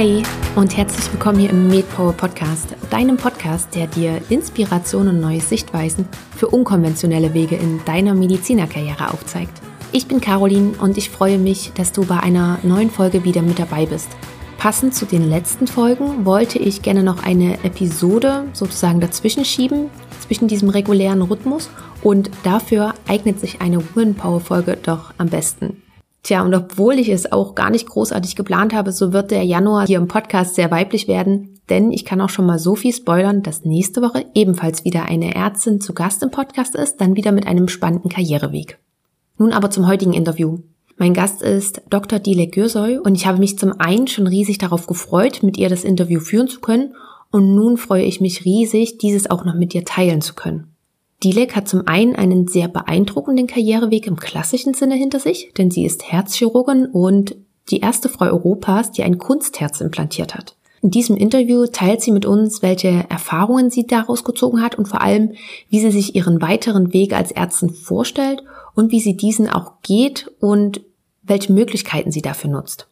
Hey und herzlich willkommen hier im MedPower Podcast, deinem Podcast, der dir Inspiration und neue Sichtweisen für unkonventionelle Wege in deiner Medizinerkarriere aufzeigt. Ich bin Caroline und ich freue mich, dass du bei einer neuen Folge wieder mit dabei bist. Passend zu den letzten Folgen wollte ich gerne noch eine Episode sozusagen dazwischen schieben, zwischen diesem regulären Rhythmus und dafür eignet sich eine Woman Power Folge doch am besten. Tja, und obwohl ich es auch gar nicht großartig geplant habe, so wird der Januar hier im Podcast sehr weiblich werden, denn ich kann auch schon mal so viel spoilern, dass nächste Woche ebenfalls wieder eine Ärztin zu Gast im Podcast ist, dann wieder mit einem spannenden Karriereweg. Nun aber zum heutigen Interview. Mein Gast ist Dr. Dilek Gürsoy und ich habe mich zum einen schon riesig darauf gefreut, mit ihr das Interview führen zu können und nun freue ich mich riesig, dieses auch noch mit dir teilen zu können. Dilek hat zum einen einen sehr beeindruckenden Karriereweg im klassischen Sinne hinter sich, denn sie ist Herzchirurgin und die erste Frau Europas, die ein Kunstherz implantiert hat. In diesem Interview teilt sie mit uns, welche Erfahrungen sie daraus gezogen hat und vor allem, wie sie sich ihren weiteren Weg als Ärztin vorstellt und wie sie diesen auch geht und welche Möglichkeiten sie dafür nutzt.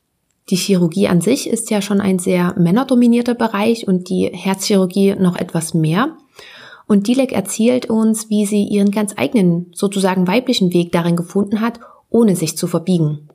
Die Chirurgie an sich ist ja schon ein sehr männerdominierter Bereich und die Herzchirurgie noch etwas mehr. Und Dilek erzählt uns, wie sie ihren ganz eigenen, sozusagen weiblichen Weg darin gefunden hat, ohne sich zu verbiegen.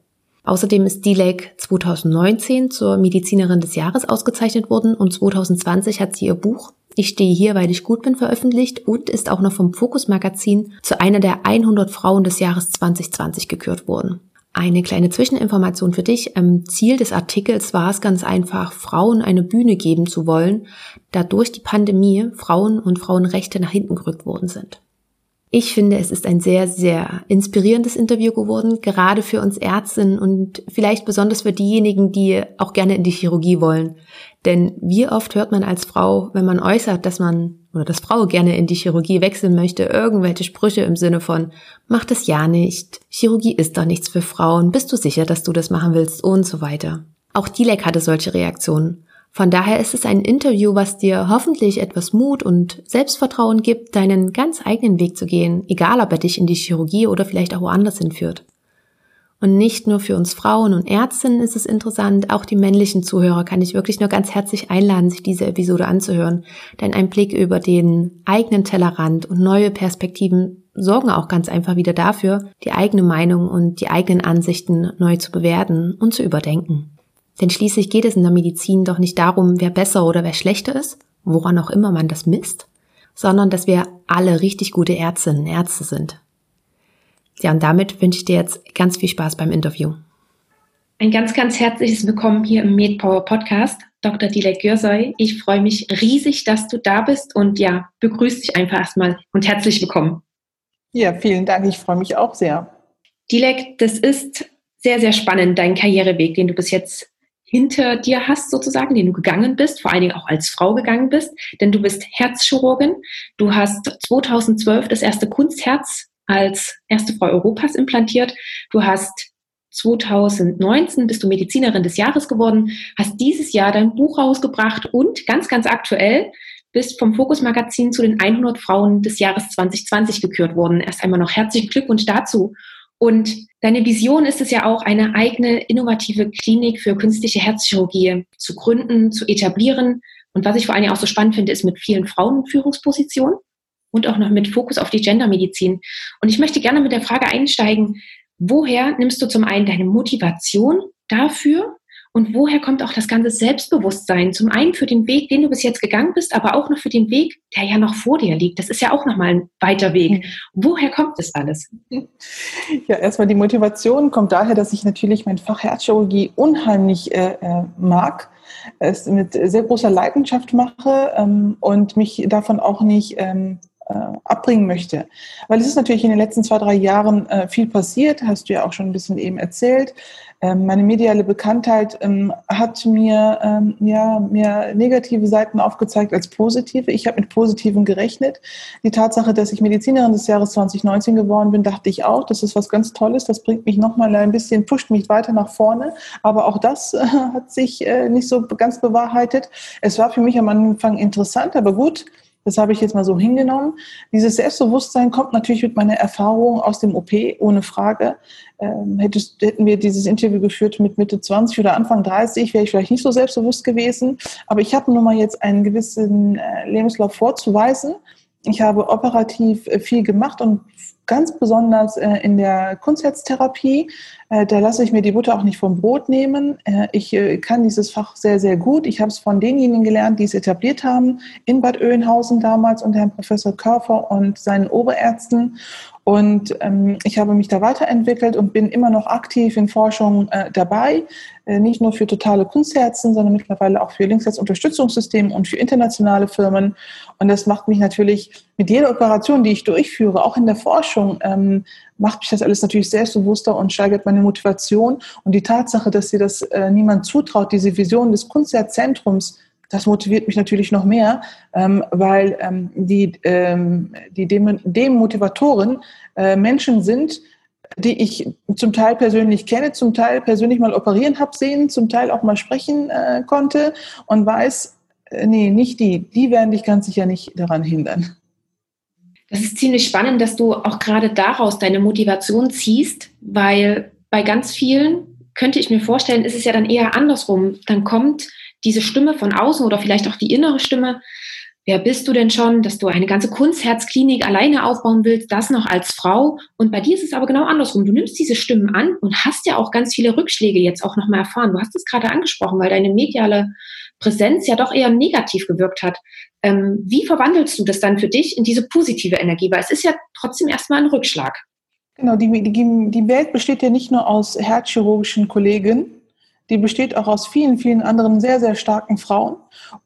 Außerdem ist Dilek 2019 zur Medizinerin des Jahres ausgezeichnet worden und 2020 hat sie ihr Buch Ich stehe hier, weil ich gut bin veröffentlicht und ist auch noch vom Focus Magazin zu einer der 100 Frauen des Jahres 2020 gekürt worden. Eine kleine Zwischeninformation für dich. Ziel des Artikels war es ganz einfach, Frauen eine Bühne geben zu wollen, da durch die Pandemie Frauen und Frauenrechte nach hinten gerückt worden sind. Ich finde, es ist ein sehr, sehr inspirierendes Interview geworden, gerade für uns Ärztinnen und vielleicht besonders für diejenigen, die auch gerne in die Chirurgie wollen. Denn wie oft hört man als Frau, wenn man äußert, dass man oder dass Frau gerne in die Chirurgie wechseln möchte, irgendwelche Sprüche im Sinne von, mach das ja nicht, Chirurgie ist doch nichts für Frauen, bist du sicher, dass du das machen willst und so weiter. Auch Dilek hatte solche Reaktionen. Von daher ist es ein Interview, was dir hoffentlich etwas Mut und Selbstvertrauen gibt, deinen ganz eigenen Weg zu gehen, egal ob er dich in die Chirurgie oder vielleicht auch woanders hinführt. Und nicht nur für uns Frauen und Ärztinnen ist es interessant, auch die männlichen Zuhörer kann ich wirklich nur ganz herzlich einladen, sich diese Episode anzuhören. Denn ein Blick über den eigenen Tellerrand und neue Perspektiven sorgen auch ganz einfach wieder dafür, die eigene Meinung und die eigenen Ansichten neu zu bewerten und zu überdenken. Denn schließlich geht es in der Medizin doch nicht darum, wer besser oder wer schlechter ist, woran auch immer man das misst, sondern dass wir alle richtig gute Ärztinnen und Ärzte sind. Ja, und damit wünsche ich dir jetzt ganz viel Spaß beim Interview. Ein ganz, ganz herzliches Willkommen hier im MedPower Podcast, Dr. Dilek Gürsoy. Ich freue mich riesig, dass du da bist und ja, begrüße dich einfach erstmal und herzlich willkommen. Ja, vielen Dank. Ich freue mich auch sehr. Dilek, das ist sehr, sehr spannend, dein Karriereweg, den du bis jetzt hinter dir hast, sozusagen, den du gegangen bist, vor allen Dingen auch als Frau gegangen bist, denn du bist Herzchirurgin. Du hast 2012 das erste Kunstherz als erste Frau Europas implantiert. Du hast 2019 bist du Medizinerin des Jahres geworden, hast dieses Jahr dein Buch rausgebracht und ganz, ganz aktuell bist vom Fokus Magazin zu den 100 Frauen des Jahres 2020 gekürt worden. Erst einmal noch herzlichen Glückwunsch dazu. Und deine Vision ist es ja auch, eine eigene innovative Klinik für künstliche Herzchirurgie zu gründen, zu etablieren. Und was ich vor allem auch so spannend finde, ist mit vielen Frauenführungspositionen und auch noch mit Fokus auf die Gendermedizin. Und ich möchte gerne mit der Frage einsteigen, woher nimmst du zum einen deine Motivation dafür und woher kommt auch das ganze Selbstbewusstsein? Zum einen für den Weg, den du bis jetzt gegangen bist, aber auch noch für den Weg, der ja noch vor dir liegt. Das ist ja auch nochmal ein weiter Weg. Woher kommt das alles? Ja, erstmal die Motivation kommt daher, dass ich natürlich mein Fach Herzchirurgie unheimlich äh, äh, mag es mit sehr großer Leidenschaft mache ähm, und mich davon auch nicht ähm, äh, abbringen möchte. Weil es ist natürlich in den letzten zwei, drei Jahren äh, viel passiert, hast du ja auch schon ein bisschen eben erzählt. Ähm, meine mediale Bekanntheit ähm, hat mir, ähm, ja, mir negative Seiten aufgezeigt als positive. Ich habe mit positiven gerechnet. Die Tatsache, dass ich Medizinerin des Jahres 2019 geworden bin, dachte ich auch, das ist was ganz Tolles. Das bringt mich nochmal ein bisschen, pusht mich weiter nach vorne. Aber auch das äh, hat sich äh, nicht so ganz bewahrheitet. Es war für mich am Anfang interessant, aber gut, Das habe ich jetzt mal so hingenommen. Dieses Selbstbewusstsein kommt natürlich mit meiner Erfahrung aus dem OP, ohne Frage. Ähm, hättest, hätten wir dieses Interview geführt mit Mitte 20 oder Anfang 30, wäre ich vielleicht nicht so selbstbewusst gewesen. Aber ich habe nun mal jetzt einen gewissen äh, Lebenslauf vorzuweisen. Ich habe operativ äh, viel gemacht und ganz besonders äh, in der Kunstherztherapie. Äh, da lasse ich mir die Butter auch nicht vom Brot nehmen. Äh, ich äh, kann dieses Fach sehr, sehr gut. Ich habe es von denjenigen gelernt, die es etabliert haben, in Bad Oeynhausen damals unter Herrn Professor Körfer und seinen Oberärzten. Und ähm, ich habe mich da weiterentwickelt und bin immer noch aktiv in Forschung dabei, nicht nur für totale Kunstherzen, sondern mittlerweile auch für Linksherzunterstützungssysteme und für internationale Firmen. Und das macht mich natürlich mit jeder Operation, die ich durchführe, auch in der Forschung, ähm, macht mich das alles natürlich selbstbewusster und steigert meine Motivation. Und die Tatsache, dass sie das äh, niemand zutraut, diese Vision des Kunstherzentrums das motiviert mich natürlich noch mehr, ähm, weil ähm, die, ähm, die Dem Demotivatoren äh, Menschen sind, die ich zum Teil persönlich kenne, zum Teil persönlich mal operieren habe sehen, zum Teil auch mal sprechen äh, konnte und weiß, äh, nee, nicht die, die werden dich ganz sicher nicht daran hindern. Das ist ziemlich spannend, dass du auch gerade daraus deine Motivation ziehst, weil bei ganz vielen könnte ich mir vorstellen, ist es ja dann eher andersrum. Dann kommt diese Stimme von außen oder vielleicht auch die innere Stimme, wer bist du denn schon, dass du eine ganze Kunstherzklinik alleine aufbauen willst, das noch als Frau. Und bei dir ist es aber genau andersrum. Du nimmst diese Stimmen an und hast ja auch ganz viele Rückschläge jetzt auch nochmal erfahren. Du hast es gerade angesprochen, weil deine mediale Präsenz ja doch eher negativ gewirkt hat. Ähm, wie verwandelst du das dann für dich in diese positive Energie? Weil es ist ja trotzdem erstmal ein Rückschlag. Genau, die, die, die Welt besteht ja nicht nur aus herzchirurgischen Kollegen, die besteht auch aus vielen, vielen anderen sehr, sehr starken Frauen.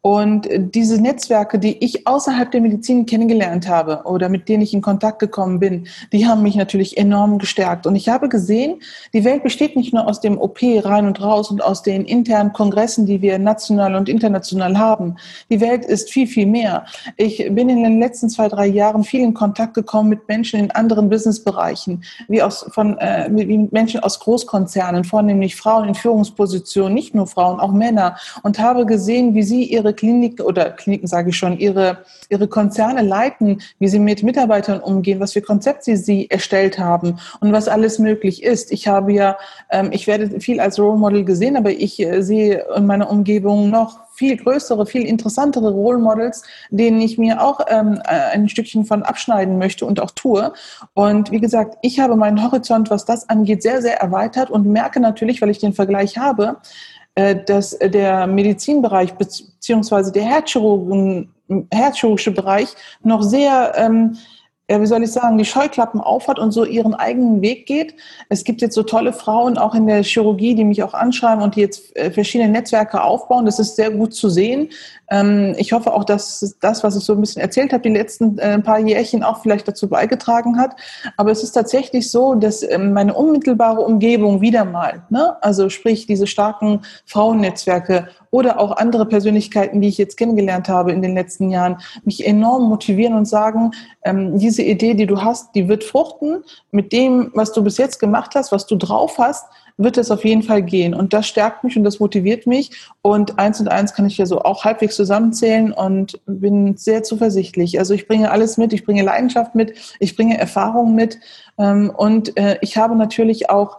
Und diese Netzwerke, die ich außerhalb der Medizin kennengelernt habe oder mit denen ich in Kontakt gekommen bin, die haben mich natürlich enorm gestärkt. Und ich habe gesehen, die Welt besteht nicht nur aus dem OP rein und raus und aus den internen Kongressen, die wir national und international haben. Die Welt ist viel, viel mehr. Ich bin in den letzten zwei, drei Jahren viel in Kontakt gekommen mit Menschen in anderen Businessbereichen, wie, aus, von, äh, wie Menschen aus Großkonzernen, vornehmlich Frauen in Führungspositionen, nicht nur Frauen, auch Männer, und habe gesehen, wie sie ihre Kliniken oder Kliniken sage ich schon, ihre, ihre Konzerne leiten, wie sie mit Mitarbeitern umgehen, was für Konzepte sie erstellt haben und was alles möglich ist. Ich habe ja, ähm, ich werde viel als Role Model gesehen, aber ich äh, sehe in meiner Umgebung noch viel größere, viel interessantere Role Models, denen ich mir auch ähm, äh, ein Stückchen von abschneiden möchte und auch tue. Und wie gesagt, ich habe meinen Horizont, was das angeht, sehr, sehr erweitert und merke natürlich, weil ich den Vergleich habe, äh, dass der Medizinbereich beziehungsweise der Herzchirurgen, herzchirurgische Bereich noch sehr ähm, ja, wie soll ich sagen, die Scheuklappen aufhat und so ihren eigenen Weg geht. Es gibt jetzt so tolle Frauen auch in der Chirurgie, die mich auch anschreiben und die jetzt äh, verschiedene Netzwerke aufbauen. Das ist sehr gut zu sehen. Ähm, ich hoffe auch, dass das, was ich so ein bisschen erzählt habe, die letzten äh, paar Jährchen auch vielleicht dazu beigetragen hat. Aber es ist tatsächlich so, dass ähm, meine unmittelbare Umgebung wieder mal, ne? also sprich diese starken Frauennetzwerke oder auch andere Persönlichkeiten, die ich jetzt kennengelernt habe in den letzten Jahren, mich enorm motivieren und sagen, ähm, diese Idee, die du hast, die wird fruchten mit dem, was du bis jetzt gemacht hast, was du drauf hast, wird es auf jeden Fall gehen. Und das stärkt mich und das motiviert mich. Und eins und eins kann ich ja so auch halbwegs zusammenzählen und bin sehr zuversichtlich. Also ich bringe alles mit, ich bringe Leidenschaft mit, ich bringe Erfahrung mit. Ähm, und äh, ich habe natürlich auch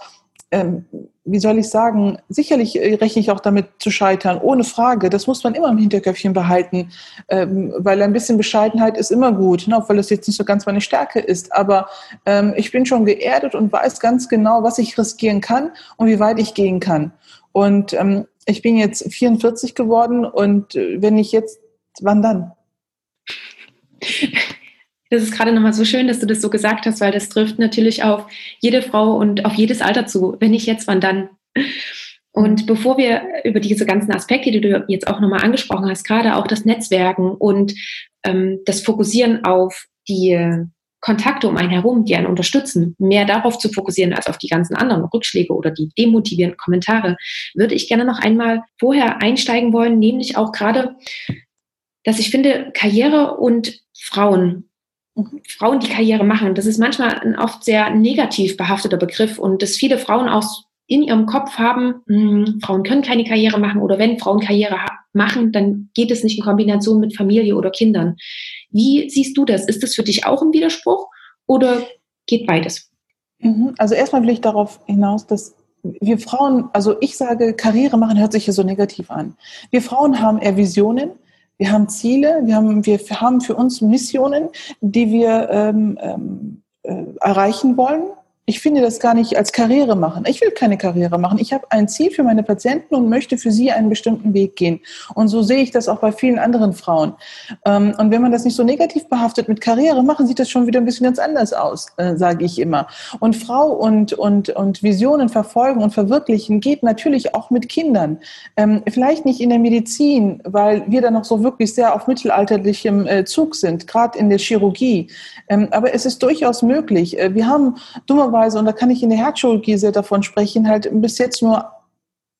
ähm, wie soll ich sagen, sicherlich äh, rechne ich auch damit zu scheitern, ohne Frage. Das muss man immer im Hinterköpfchen behalten, ähm, weil ein bisschen Bescheidenheit ist immer gut, ne, obwohl das jetzt nicht so ganz meine Stärke ist. Aber ähm, ich bin schon geerdet und weiß ganz genau, was ich riskieren kann und wie weit ich gehen kann. Und ähm, ich bin jetzt 44 geworden und äh, wenn ich jetzt, wann dann? Das ist gerade nochmal so schön, dass du das so gesagt hast, weil das trifft natürlich auf jede Frau und auf jedes Alter zu. Wenn nicht jetzt, wann dann? Und bevor wir über diese ganzen Aspekte, die du jetzt auch nochmal angesprochen hast, gerade auch das Netzwerken und ähm, das Fokussieren auf die Kontakte um einen herum, die einen unterstützen, mehr darauf zu fokussieren als auf die ganzen anderen Rückschläge oder die demotivierenden Kommentare, würde ich gerne noch einmal vorher einsteigen wollen, nämlich auch gerade, dass ich finde, Karriere und Frauen Frauen, die Karriere machen. Das ist manchmal ein oft sehr negativ behafteter Begriff und dass viele Frauen auch in ihrem Kopf haben, mh, hm, Frauen können keine Karriere machen oder wenn Frauen Karriere machen, dann geht es nicht in Kombination mit Familie oder Kindern. Wie siehst du das? Ist das für dich auch ein Widerspruch oder geht beides? Mhm. Also erstmal will ich darauf hinaus, dass wir Frauen, also ich sage, Karriere machen hört sich ja so negativ an. Wir Frauen haben eher Visionen, wir haben Ziele, wir haben, wir haben für uns Missionen, die wir ähm, ähm, äh, erreichen wollen ich finde das gar nicht als Karriere machen. Ich will keine Karriere machen. Ich habe ein Ziel für meine Patienten und möchte für sie einen bestimmten Weg gehen. Und so sehe ich das auch bei vielen anderen Frauen. Ähm, und wenn man das nicht so negativ behaftet mit Karriere machen, sieht das schon wieder ein bisschen ganz anders aus, äh, sage ich immer. Und Frau und, und, und Visionen verfolgen und verwirklichen geht natürlich auch mit Kindern. Ähm, vielleicht nicht in der Medizin, weil wir da noch so wirklich sehr auf mittelalterlichem äh, Zug sind, gerade in der Chirurgie. Ähm, aber es ist durchaus möglich. Äh, wir haben dummerweise dummerweise, und da kann ich in der Herzchirurgie sehr davon sprechen, halt bis jetzt nur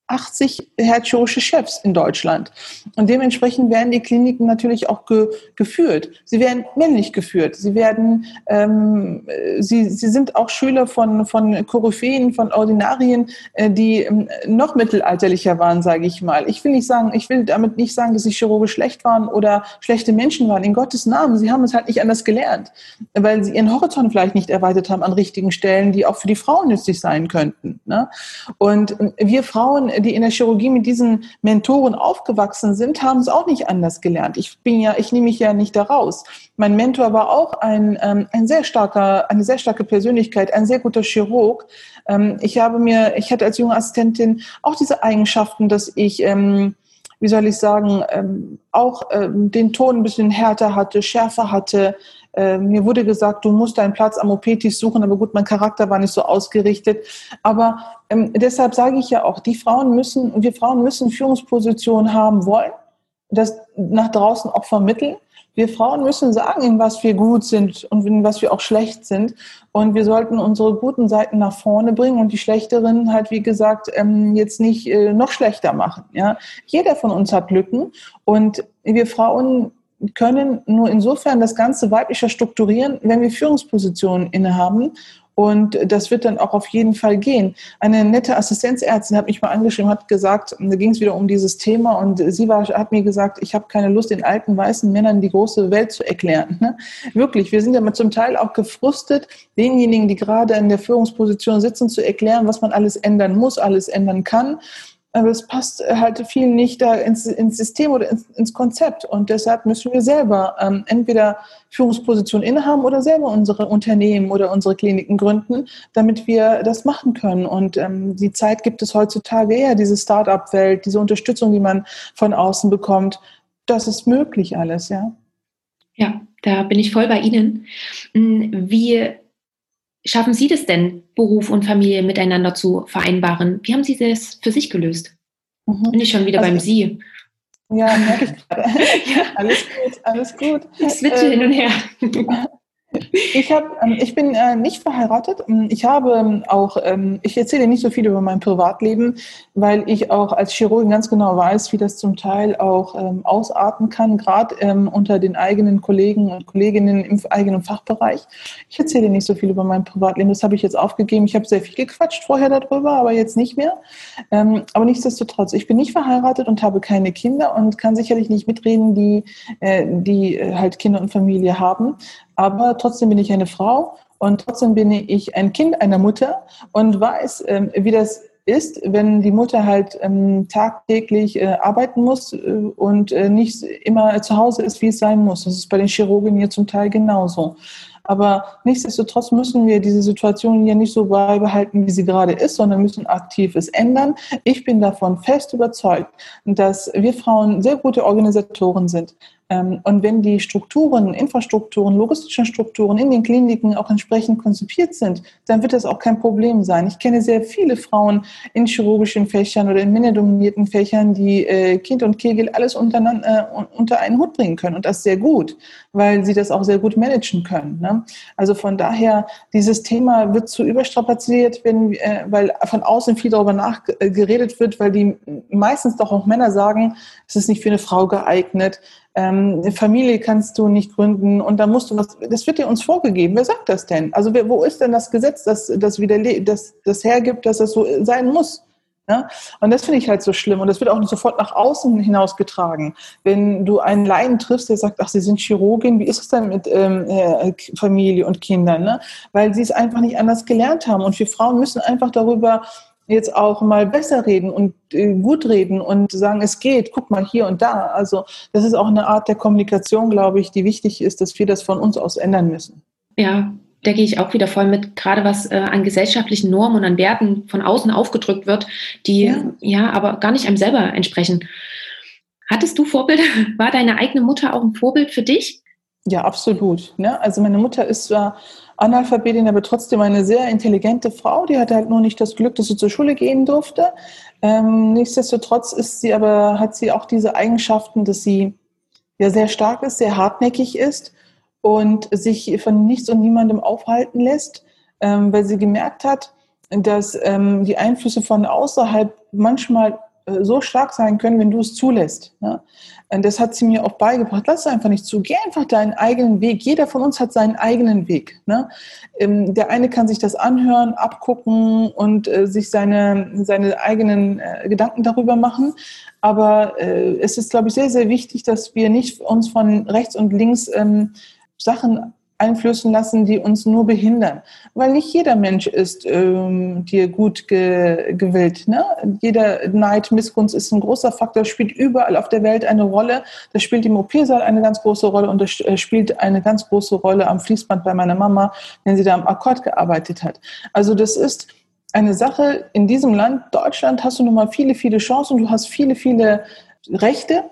80 herzchirurgische Chefs in Deutschland. Und dementsprechend werden die Kliniken natürlich auch ge geführt. Sie werden männlich geführt. Sie werden, ähm, sie, sie sind auch Schüler von, von Koryphäen, von Ordinarien, äh, die ähm, noch mittelalterlicher waren, sage ich mal. Ich will nicht sagen, ich will damit nicht sagen, dass sie chirurgisch schlecht waren oder schlechte Menschen waren. In Gottes Namen. Sie haben es halt nicht anders gelernt, weil sie ihren Horizont vielleicht nicht erweitert haben an richtigen Stellen, die auch für die Frauen nützlich sein könnten. Ne? Und ähm, wir Frauen, die in der Chirurgie mit diesen Mentoren aufgewachsen sind, haben es auch nicht anders gelernt. Ich bin ja, ich nehme mich ja nicht daraus. Mein Mentor war auch ein, ähm, ein sehr starker, eine sehr starke Persönlichkeit, ein sehr guter Chirurg. Ähm, ich habe mir, ich hatte als junge Assistentin auch diese Eigenschaften, dass ich ähm, wie soll ich sagen, auch den Ton ein bisschen härter hatte, schärfer hatte, äh, mir wurde gesagt, du musst deinen Platz am OP-Tisch suchen, aber gut, mein Charakter war nicht so ausgerichtet. Aber ähm, deshalb sage ich ja auch, die Frauen müssen, wir Frauen müssen Führungspositionen haben wollen, das nach draußen auch vermitteln. Wir Frauen müssen sagen, in was wir gut sind und in was wir auch schlecht sind. Und wir sollten unsere guten Seiten nach vorne bringen und die schlechteren halt, wie gesagt, ähm, jetzt nicht äh, noch schlechter machen. Jeder von uns hat Lücken und wir Frauen können nur insofern das Ganze weiblicher strukturieren, wenn wir Führungspositionen innehaben. Und das wird dann auch auf jeden Fall gehen. Eine nette Assistenzärztin hat mich mal angeschrieben, hat gesagt, da ging es wieder um dieses Thema und sie war, hat mir gesagt, ich habe keine Lust, den alten weißen Männern die große Welt zu erklären. Ne? Wirklich, wir sind ja zum Teil auch gefrustet, denjenigen, die gerade in der Führungsposition sitzen, zu erklären, was man alles ändern muss, alles ändern kann aber es passt halt viel nicht da ins, ins System oder ins, ins, Konzept. Und deshalb müssen wir selber ähm, entweder Führungspositionen innehaben oder selber unsere Unternehmen oder unsere Kliniken gründen, damit wir das machen können. Und ähm, die Zeit gibt es heutzutage eher, diese Start-up-Welt, diese Unterstützung, die man von außen bekommt. Das ist möglich alles, ja. Ja, da bin ich voll bei Ihnen. Hm, wie schaffen Sie das denn, Beruf und Familie miteinander zu vereinbaren? Wie haben Sie das für sich gelöst? Mhm. Bin ich schon wieder also, beim Sie. Ja, merke ich gerade. ja. Alles gut, alles gut. Ich switche ähm, hin und her. Ich, hab, ähm, ich bin äh, nicht verheiratet. Ähm, ich habe ähm, auch, ich erzähle nicht so viel über mein Privatleben, weil ich auch als Chirurgin ganz genau weiß, wie das zum Teil auch ausarten kann, gerade unter den eigenen Kollegen und Kolleginnen im eigenen Fachbereich. Ich erzähle nicht so viel über mein Privatleben. Das habe ich jetzt aufgegeben. Ich habe sehr viel gequatscht vorher darüber, aber jetzt nicht mehr. Aber nichtsdestotrotz, ich bin nicht verheiratet und habe keine Kinder und kann sicherlich nicht mitreden, die, äh, die äh, halt Kinder und Familie haben aber trotzdem bin ich eine Frau und trotzdem bin ich ein Kind einer Mutter und weiß, ähm, wie das ist, wenn die Mutter halt ähm, tagtäglich äh, arbeiten muss äh, und äh, nicht immer zu Hause ist, wie es sein muss. Das ist bei den Chirurgen hier zum Teil genauso. Aber nichtsdestotrotz müssen wir diese Situation ja nicht so beibehalten, wie sie gerade ist, sondern müssen aktiv es ändern. Ich bin davon fest überzeugt, dass wir Frauen sehr gute Organisatoren sind. Ähm, und wenn die Strukturen, Infrastrukturen, logistischen Strukturen in den Kliniken auch entsprechend konzipiert sind, dann wird das auch kein Problem sein. Ich kenne sehr viele Frauen in chirurgischen Fächern oder in männerdominierten Fächern, die äh, Kind und Kegel alles äh, unter einen Hut bringen können und das sehr gut, weil sie das auch sehr gut managen können. Ne? Also von daher, dieses Thema wird zu überstrapaziert, wenn, äh, weil von außen viel darüber nachgeredet wird, weil die meistens doch auch Männer sagen, es ist nicht für eine Frau geeignet ähm, Familie kannst du nicht gründen und da musst du was, das wird dir uns vorgegeben. Wer sagt das denn? Also wer, wo ist denn das Gesetz, das, das, das, das hergibt, dass das so sein muss? Ja? Und das finde ich halt so schlimm. Und das wird auch sofort nach außen hinausgetragen. Wenn du einen Laien triffst, der sagt, ach, Sie sind Chirurgin, wie ist es denn mit ähm, äh, Familie und Kindern? Ne? Weil sie es einfach nicht anders gelernt haben. Und wir Frauen müssen einfach darüber jetzt auch mal besser reden und äh, gut reden und sagen, es geht, guck mal hier und da. Also das ist auch eine Art der Kommunikation, glaube ich, die wichtig ist, dass wir das von uns aus ändern müssen. Ja, da gehe ich auch wieder voll mit, gerade was äh, an gesellschaftlichen Normen und an Werten von außen aufgedrückt wird, die ja. ja aber gar nicht einem selber entsprechen. Hattest du Vorbilder? War deine eigene Mutter auch ein Vorbild für dich? Ja, absolut. Ne? Also meine Mutter ist zwar Analphabetin, aber trotzdem eine sehr intelligente Frau. Die hatte halt nur nicht das Glück, dass sie zur Schule gehen durfte. Ähm, nichtsdestotrotz ist sie aber, hat sie auch diese Eigenschaften, dass sie ja sehr stark ist, sehr hartnäckig ist und sich von nichts und niemandem aufhalten lässt, ähm, weil sie gemerkt hat, dass ähm, die Einflüsse von außerhalb manchmal äh, so stark sein können, wenn du es zulässt. Ne? Und das hat sie mir auch beigebracht. Lass es einfach nicht zu. Geh einfach deinen eigenen Weg. Jeder von uns hat seinen eigenen Weg. Ne? Ähm, der eine kann sich das anhören, abgucken und äh, sich seine, seine eigenen äh, Gedanken darüber machen. Aber äh, es ist, glaube ich, sehr, sehr wichtig, dass wir nicht uns von rechts und links ähm, Sachen einflößen lassen, die uns nur behindern. Weil nicht jeder Mensch ist ähm, dir gut ge gewillt. Ne? Jeder Neid, Missgunst ist ein großer Faktor, spielt überall auf der Welt eine Rolle. Das spielt im OP-Saal eine ganz große Rolle und das äh, spielt eine ganz große Rolle am Fließband bei meiner Mama, wenn sie da am Akkord gearbeitet hat. Also das ist eine Sache in diesem Land, Deutschland, hast du nun mal viele, viele Chancen, du hast viele, viele Rechte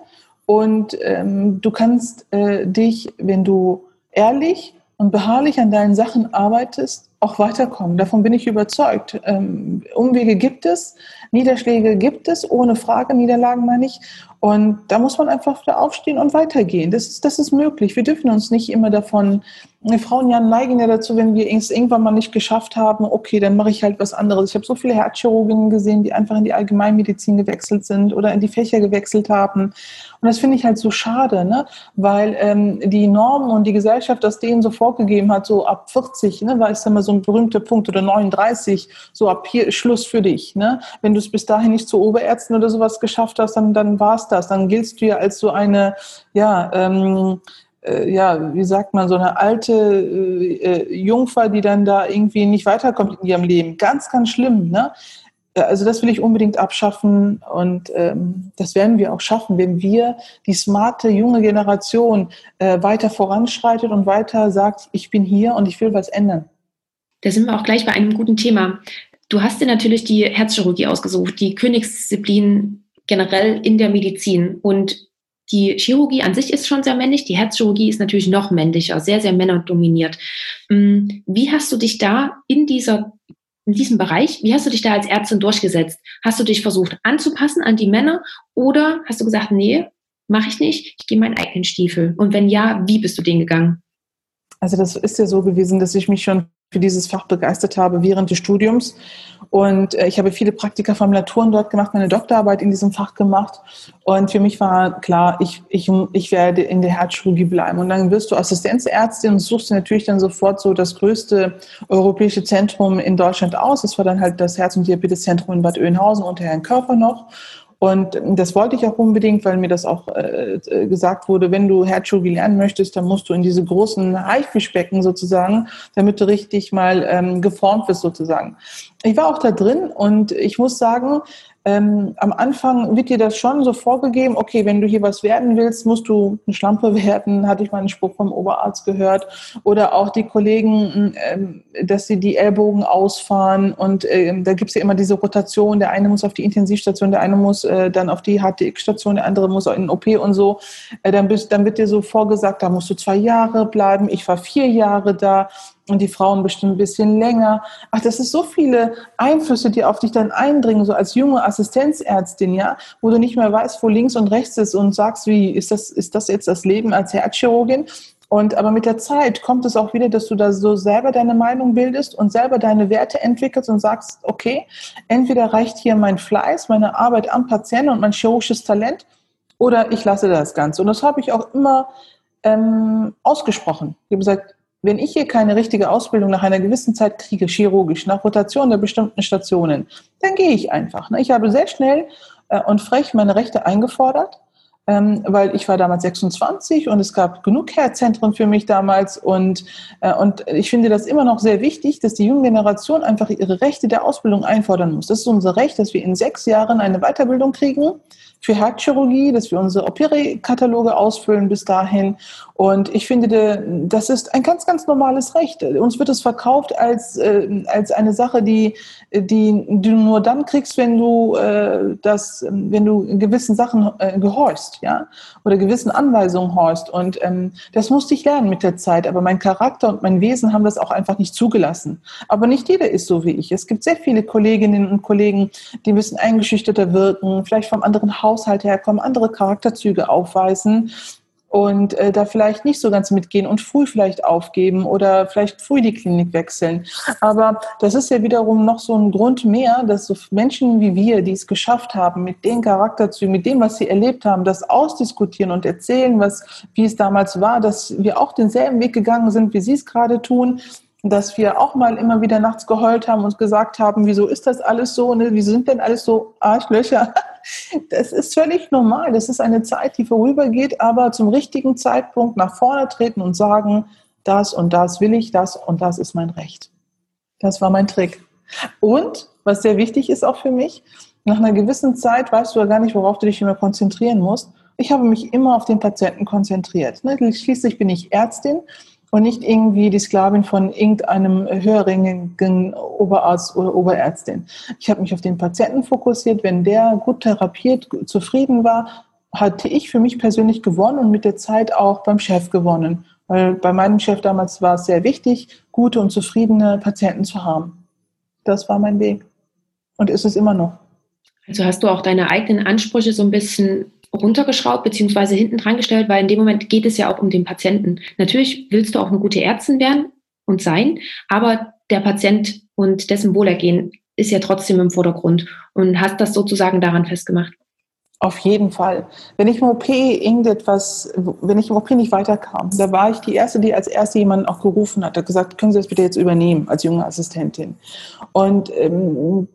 und ähm, du kannst äh, dich, wenn du ehrlich und beharrlich an deinen Sachen arbeitest, auch weiterkommen. Davon bin ich überzeugt. Ähm, Umwege gibt es, Niederschläge gibt es, ohne Frage, Niederlagen meine ich. Und da muss man einfach wieder aufstehen und weitergehen. Das ist, das ist möglich. Wir dürfen uns nicht immer davon, wir Frauen ja neigen ja dazu, wenn wir es irgendwann mal nicht geschafft haben, okay, dann mache ich halt was anderes. Ich habe so viele Herzchirurginnen gesehen, die einfach in die Allgemeinmedizin gewechselt sind oder in die Fächer gewechselt haben. Und das finde ich halt so schade, ne? weil ähm, die Normen und die Gesellschaft das denen so vorgegeben hat, so ab 40, ne, war es dann mal so ein berühmter Punkt oder 39, so ab hier Schluss für dich. Ne? Wenn du es bis dahin nicht zu Oberärzten oder sowas geschafft hast, dann, dann war es das. Dann giltst du ja als so eine, ja, ähm, äh, ja, wie sagt man, so eine alte äh, äh, Jungfer, die dann da irgendwie nicht weiterkommt in ihrem Leben. Ganz, ganz schlimm. Ne? Äh, also das will ich unbedingt abschaffen und ähm, das werden wir auch schaffen, wenn wir die smarte junge Generation äh, weiter voranschreitet und weiter sagt, ich bin hier und ich will was ändern. Da sind wir auch gleich bei einem guten Thema. Du hast dir natürlich die Herzchirurgie ausgesucht, die Königsdisziplin generell in der Medizin. Und die Chirurgie an sich ist schon sehr männlich, die Herzchirurgie ist natürlich noch männlicher, sehr, sehr männerdominiert. Mm, wie hast du dich da in dieser in diesem Bereich, wie hast du dich da als Ärztin durchgesetzt? Hast du dich versucht anzupassen an die Männer oder hast du gesagt, nee, mache ich nicht, ich gehe meinen eigenen Stiefel? Und wenn ja, wie bist du den gegangen? Also das ist ja so gewesen, dass ich mich schon für dieses Fach begeistert habe während des Studiums. Und äh, ich habe viele Praktika, Formulaturen dort gemacht, meine Doktorarbeit in diesem Fach gemacht. Und für mich war klar, ich, ich, ich werde in der Herzchirurgie bleiben. Und dann wirst du Assistenzärztin und suchst natürlich dann sofort so das größte europäische Zentrum in Deutschland aus. Das war dann halt das Herz- und Diabeteszentrum in Bad Oeynhausen unter Herrn Körper noch. Und das wollte ich auch unbedingt, weil mir das auch äh, gesagt wurde, wenn du Herzchirurgie lernen möchtest, dann musst du in diese großen Haifischbecken sozusagen, damit du richtig mal ähm, geformt wirst sozusagen. Ich war auch da drin und ich muss sagen, ähm, am Anfang wird dir das schon so vorgegeben, okay, wenn du hier was werden willst, musst du eine Schlampe werden, hatte ich mal einen Spruch vom Oberarzt gehört. Oder auch die Kollegen, ähm, dass sie die Ellbogen ausfahren und ähm, da gibt es ja immer diese Rotation, der eine muss auf die Intensivstation, der eine muss äh, dann auf die HTX-Station, der andere muss in den OP und so. Äh, dann, bist, dann wird dir so vorgesagt, da musst du zwei Jahre bleiben, ich war vier Jahre da und die Frauen bestimmt ein bisschen länger. Ach, das ist so viele Einflüsse, die auf dich dann eindringen, so als junge Assistenzärztin, ja, wo du nicht mehr weißt, wo links und rechts ist und sagst, wie ist das, ist das jetzt das Leben als Herzchirurgin? Und aber mit der Zeit kommt es auch wieder, dass du da so selber deine Meinung bildest und selber deine Werte entwickelst und sagst, okay, entweder reicht hier mein Fleiß, meine Arbeit am Patienten und mein chirurgisches Talent, oder ich lasse das Ganze. Und das habe ich auch immer ähm, ausgesprochen. Ich habe gesagt, wenn ich hier keine richtige Ausbildung nach einer gewissen Zeit kriege, chirurgisch, nach Rotation der bestimmten Stationen, dann gehe ich einfach. Ne? Ich habe sehr schnell äh, und frech meine Rechte eingefordert ähm, weil ich war damals 26 und es gab genug Care-Zentren für mich damals und, äh, und ich finde das immer noch sehr wichtig, dass die junge Generation einfach ihre Rechte der Ausbildung einfordern muss. Das ist unser Recht, dass wir in sechs Jahren eine Weiterbildung kriegen für Herzchirurgie, dass wir unsere OPERI-Kataloge ausfüllen bis dahin. Und ich finde, das ist ein ganz, ganz normales Recht. Uns wird es verkauft als, äh, als eine Sache, die, die, die du nur dann kriegst, wenn du, äh, das, wenn du gewissen Sachen äh, gehorchst, ja, oder gewissen Anweisungen horchst. Und ähm, das musste ich lernen mit der Zeit. Aber mein Charakter und mein Wesen haben das auch einfach nicht zugelassen. Aber nicht jeder ist so wie ich. Es gibt sehr viele Kolleginnen und Kollegen, die ein bisschen eingeschüchterter wirken, vielleicht vom anderen Haus Haushalt herkommen, andere Charakterzüge aufweisen und äh, da vielleicht nicht so ganz mitgehen und früh vielleicht aufgeben oder vielleicht früh die Klinik wechseln. Aber das ist ja wiederum noch so ein Grund mehr, dass so Menschen wie wir, die es geschafft haben, mit den Charakterzügen, mit dem, was sie erlebt haben, das ausdiskutieren und erzählen, was, wie es damals war, dass wir auch denselben Weg gegangen sind, wie sie es gerade tun, dass wir auch mal immer wieder nachts geheult haben und gesagt haben, wieso ist das alles so, ne? wieso sind denn alles so Arschlöcher? Das ist völlig normal. Das ist eine Zeit, die vorübergeht, aber zum richtigen Zeitpunkt nach vorne treten und sagen, das und das will ich, das und das ist mein Recht. Das war mein Trick. Und, was sehr wichtig ist auch für mich, nach einer gewissen Zeit weißt du ja gar nicht, worauf du dich immer konzentrieren musst. Ich habe mich immer auf den Patienten konzentriert. Ne? Schließlich bin ich Ärztin und nicht irgendwie die Sklavin von irgendeinem höherrangigen Oberarzt oder Oberärztin. Ich habe mich auf den Patienten fokussiert. Wenn der gut therapiert, zufrieden war, hatte ich für mich persönlich gewonnen und mit der Zeit auch beim Chef gewonnen. Weil bei meinem Chef damals war es sehr wichtig, gute und zufriedene Patienten zu haben. Das war mein Weg. Und ist es immer noch. Also hast du auch deine eigenen Ansprüche so ein bisschen runtergeschraubt beziehungsweise hinten dran gestellt, weil in dem Moment geht es ja auch um den Patienten. Natürlich willst du auch eine gute Ärztin werden und sein, aber der Patient und dessen Wohlergehen ist ja trotzdem im Vordergrund und hast das sozusagen daran festgemacht. Auf jeden Fall. Wenn ich im OP irgendetwas, wenn ich im OP nicht weiterkam, da war ich die Erste, die als Erste jemanden auch gerufen hat, hat gesagt, können Sie das bitte jetzt übernehmen als junge Assistentin. Und ähm,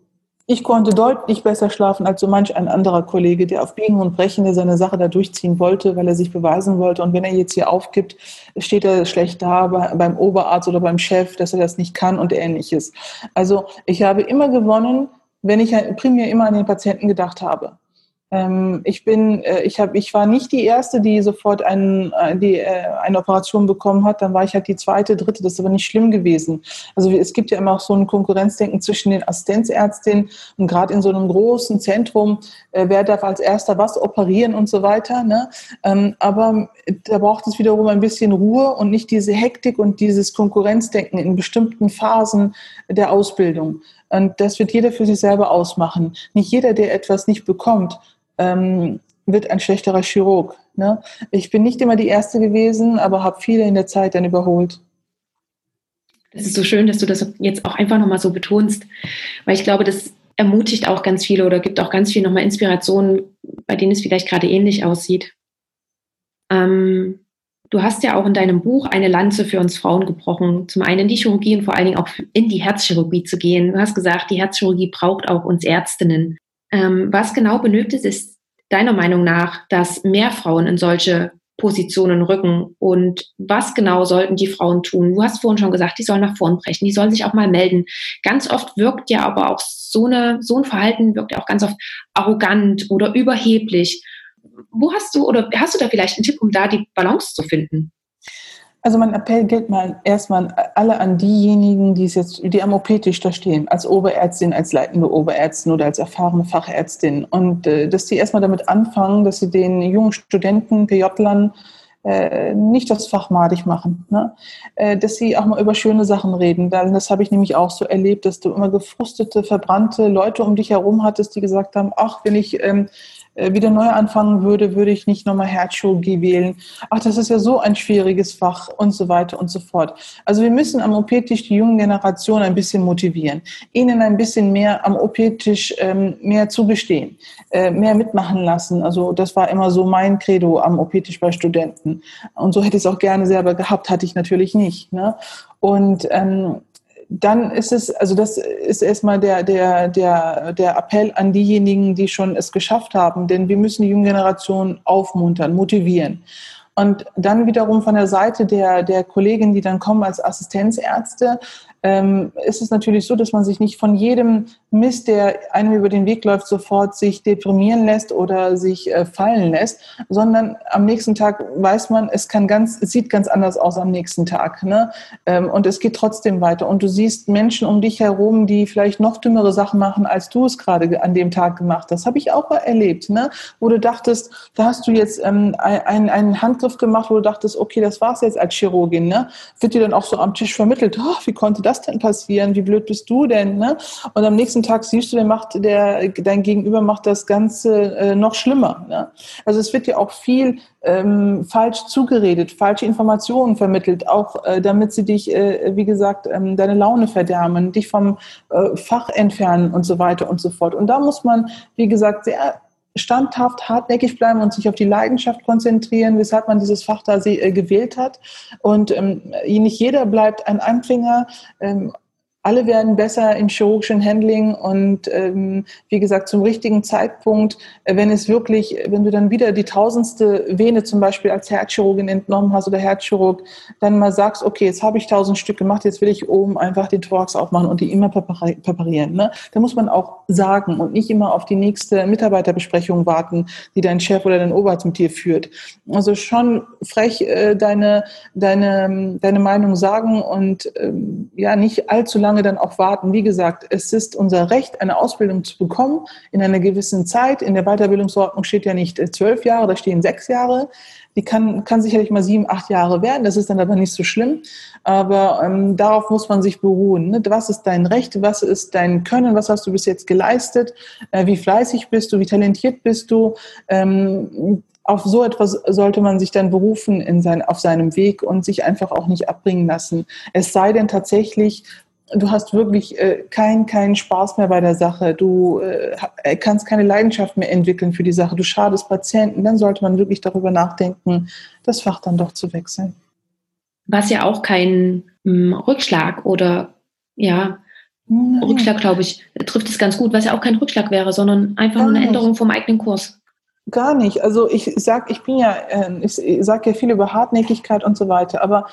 ich konnte deutlich besser schlafen als so manch ein anderer Kollege, der auf Biegen und Brechen seine Sache da durchziehen wollte, weil er sich beweisen wollte. Und wenn er jetzt hier aufgibt, steht er schlecht da beim Oberarzt oder beim Chef, dass er das nicht kann und ähnliches. Also ich habe immer gewonnen, wenn ich primär immer an den Patienten gedacht habe. Ähm, ich bin, äh, ich habe, ich war nicht die erste, die sofort einen, äh, die, äh, eine Operation bekommen hat. Dann war ich halt die zweite, dritte. Das ist aber nicht schlimm gewesen. Also es gibt ja immer auch so ein Konkurrenzdenken zwischen den Assistenzärztinnen und gerade in so einem großen Zentrum, wer darf als erster was operieren und so weiter. Ne? Ähm, aber da braucht es wiederum ein bisschen Ruhe und nicht diese Hektik und dieses Konkurrenzdenken in bestimmten Phasen der Ausbildung. Und das wird jeder für sich selber ausmachen. Nicht jeder, der etwas nicht bekommt, ähm, wird ein schlechterer Chirurg. Ne? Ich bin nicht immer die Erste gewesen, aber habe viele in der Zeit dann überholt. Das ist so schön, dass du das jetzt auch einfach nochmal so betonst, weil ich glaube, das ermutigt auch ganz viele oder gibt auch ganz viel nochmal Inspirationen, bei denen es vielleicht gerade ähnlich aussieht. Ähm, du hast ja auch in deinem Buch eine Lanze für uns Frauen gebrochen, zum einen in die Chirurgie und vor allen Dingen auch in die Herzchirurgie zu gehen. Du hast gesagt, die Herzchirurgie braucht auch uns Ärztinnen. Ähm, was genau benötigt es deiner Meinung nach, dass mehr Frauen in solche Positionen rücken und was genau sollten die Frauen tun? Du hast vorhin schon gesagt, die sollen nach vorn brechen, die sollen sich auch mal melden. Ganz oft wirkt ja aber auch so, eine, so ein Verhalten wirkt ja auch ganz oft arrogant oder überheblich. Wo hast du oder hast du da vielleicht einen Tipp, um da die Balance zu finden? Also mein Appell gilt mal erstmal alle an diejenigen, die es jetzt, die am OP-Tisch da stehen, als Oberärztin, als leitende Oberärztin oder als erfahrene Fachärztin. Und äh, dass die erstmal damit anfangen, dass sie den jungen Studenten, PJlern, äh, nicht das Fach madig machen. Ne? Äh, dass sie auch mal über schöne Sachen reden. Das habe ich nämlich auch so erlebt, dass du immer gefrustete, verbrannte Leute um dich herum hattest, die gesagt haben, ach, wenn ich ähm, äh, wieder neu anfangen würde, würde ich nicht nochmal Herzchirurgie wählen. Ach, das ist ja so ein schwieriges Fach und so weiter und so fort. Also wir müssen am OP-Tisch die jungen Generation ein bisschen motivieren, ihnen ein bisschen mehr am OP-Tisch ähm, mehr zugestehen, äh, mehr mitmachen lassen. Also das war immer so mein Credo am OP-Tisch bei Studenten. Und so hätte ich es auch gerne selber gehabt, hatte ich natürlich nicht. Ne? Und ähm, dann ist es, also das ist erstmal der, der, der, der Appell an diejenigen, die schon es geschafft haben, denn wir müssen die junge Generation aufmuntern, motivieren. Und dann wiederum von der Seite der, der Kolleginnen, die dann kommen als Assistenzärzte, ähm, ist es natürlich so, dass man sich nicht von jedem Mist, der einem über den Weg läuft, sofort sich deprimieren lässt oder sich äh, fallen lässt, sondern am nächsten Tag weiß man, es kann ganz, es sieht ganz anders aus am nächsten Tag, ne? Ähm, und es geht trotzdem weiter. Und du siehst Menschen um dich herum, die vielleicht noch dümmere Sachen machen, als du es gerade an dem Tag gemacht hast. Habe ich auch erlebt, ne? Wo du dachtest, da hast du jetzt ähm, einen, einen Handgriff gemacht, wo du dachtest, okay, das war's jetzt als Chirurgin, ne? Wird dir dann auch so am Tisch vermittelt, oh, wie konnte das das denn passieren? Wie blöd bist du denn? Ne? Und am nächsten Tag siehst du, der macht, der, dein Gegenüber macht das Ganze äh, noch schlimmer. Ne? Also es wird ja auch viel ähm, falsch zugeredet, falsche Informationen vermittelt, auch äh, damit sie dich, äh, wie gesagt, ähm, deine Laune verderben, dich vom äh, Fach entfernen und so weiter und so fort. Und da muss man, wie gesagt, sehr standhaft, hartnäckig bleiben und sich auf die Leidenschaft konzentrieren, weshalb man dieses Fach da äh, gewählt hat. Und ähm, nicht jeder bleibt ein Anfänger. Ähm, alle werden besser im chirurgischen Handling und ähm, wie gesagt zum richtigen Zeitpunkt, äh, wenn es wirklich, wenn du dann wieder die tausendste Vene zum Beispiel als Herzchirurgin entnommen hast oder Herzchirurg, dann mal sagst, okay, jetzt habe ich tausend Stück gemacht, jetzt will ich oben einfach den Thorax aufmachen und die immer präparieren. Ne? Da muss man auch sagen und nicht immer auf die nächste Mitarbeiterbesprechung warten, die dein Chef oder dein Oberarzt mit dir führt. Also schon frech äh, deine, deine, deine Meinung sagen und ähm, ja nicht allzu lange lange dann auch warten. Wie gesagt, es ist unser Recht, eine Ausbildung zu bekommen in einer gewissen Zeit. In der Weiterbildungsordnung steht ja nicht äh, zwölf Jahre, da stehen sechs Jahre. Die kann, kann sicherlich mal sieben, acht Jahre werden. Das ist dann aber nicht so schlimm. Aber ähm, darauf muss man sich beruhen. Ne? Was ist dein Recht? Was ist dein Können? Was hast du bis jetzt geleistet? Äh, wie fleißig bist du? Wie talentiert bist du? Ähm, auf so etwas sollte man sich dann berufen in sein, auf seinem Weg und sich einfach auch nicht abbringen lassen. Es sei denn tatsächlich, du hast wirklich äh, keinen keinen Spaß mehr bei der Sache, du äh, kannst keine Leidenschaft mehr entwickeln für die Sache, du schadest Patienten, dann sollte man wirklich darüber nachdenken, das Fach dann doch zu wechseln. Was ja auch kein m, hm, Rückschlag oder ja, Nein. Rückschlag, glaube ich, trifft es ganz gut, was ja auch kein Rückschlag wäre, sondern einfach nur eine Änderung vom eigenen Kurs. Gar nicht. Also ich sag, ich bin ja, äh, ich sage ja viel über Hartnäckigkeit und so weiter, aber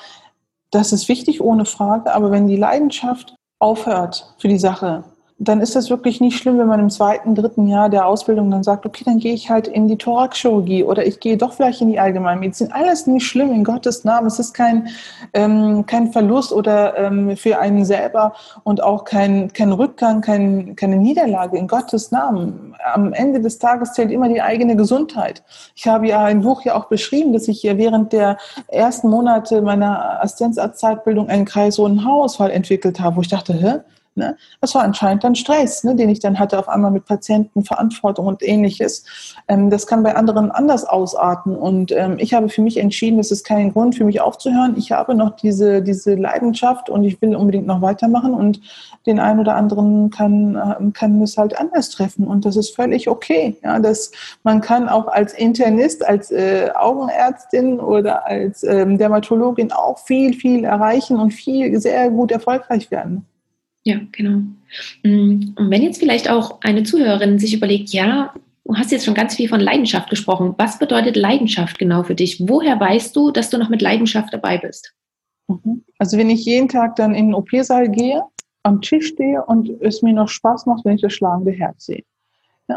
das ist wichtig, ohne Frage. Aber wenn die Leidenschaft aufhört für die Sache, dann ist das wirklich nicht schlimm, wenn man im zweiten, dritten Jahr der Ausbildung dann sagt, okay, dann gehe ich halt in die Thoraxchirurgie oder ich gehe doch vielleicht in die Allgemeinmedizin. Alles nicht schlimm, in Gottes Namen. Es ist kein, ähm, kein Verlust oder ähm, für einen selber und auch kein, kein Rückgang, kein, keine Niederlage, in Gottes Namen. Am Ende des Tages zählt immer die eigene Gesundheit. Ich habe ja ein Buch ja auch beschrieben, dass ich ja während der ersten Monate meiner Assistenzarztzeitbildung einen kreisrunden Haarausfall entwickelt habe, wo ich dachte, hä? Ne? Das war anscheinend dann Stress, ne, den ich dann hatte auf einmal mit Patienten, Verantwortung und ähnliches. Ähm, das kann bei anderen anders ausarten. Und ähm, ich habe für mich entschieden, es ist kein Grund für mich aufzuhören. Ich habe noch diese, diese Leidenschaft und ich will unbedingt noch weitermachen. Und den einen oder anderen kann, äh, kann es halt anders treffen. Und das ist völlig okay. Ja, das, man kann auch als Internist, als äh, Augenärztin oder als ähm, Dermatologin auch viel, viel erreichen und viel sehr gut erfolgreich werden. Ja, genau. Mm, und wenn jetzt vielleicht auch eine Zuhörerin sich überlegt, ja, du hast jetzt schon ganz viel von Leidenschaft gesprochen. Was bedeutet Leidenschaft genau für dich? Woher weißt du, dass du noch mit Leidenschaft dabei bist? Mhm. Also wenn ich jeden Tag dann in den OP-Saal gehe, am Tisch stehe und es mir noch Spaß macht, wenn ich das schlagende Herz sehe.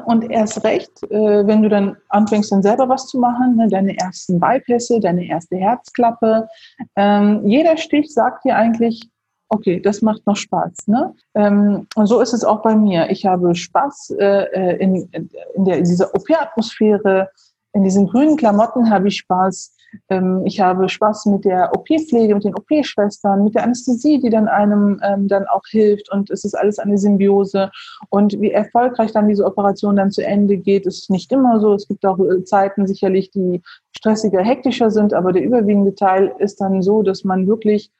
Und erst recht, äh, wenn du dann anfängst, dann selber was zu machen, ne, deine ersten Bypässe, deine erste Herzklappe. Ähm, jeder Stich sagt dir eigentlich, okay, das macht noch Spaß. Ne? Ähm, und so ist es auch bei mir. Ich habe Spaß äh, äh in, in, der, in dieser OP-Atmosphäre, in diesen grünen Klamotten habe ich Spaß. Ähm, ich habe Spaß mit der OP-Pflege, mit den OP-Schwestern, mit der Anästhesie, die dann einem ähm, dann auch hilft. Und es ist alles eine Symbiose. Und wie erfolgreich dann diese Operation dann zu Ende geht, ist nicht immer so. Es gibt auch äh, Zeiten sicherlich, die stressiger, hektischer sind, aber der überwiegende Teil ist dann so, dass man wirklich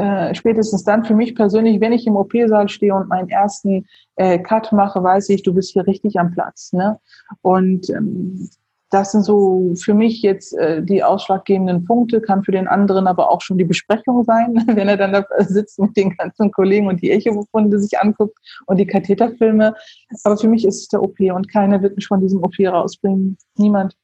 äh, spätestens dann für mich persönlich, wenn ich im OP-Saal stehe und meinen ersten äh, Cut mache, weiß ich, du bist hier richtig am Platz. Ne? Und ähm, das sind so für mich jetzt äh, die ausschlaggebenden Punkte, kann für den anderen aber auch schon die Besprechung sein, wenn er dann da sitzt mit den ganzen Kollegen und die Echo-Befunde sich anguckt und die Katheterfilme. Aber für mich ist es der OP und keiner wird mich von diesem OP rausbringen. Niemand.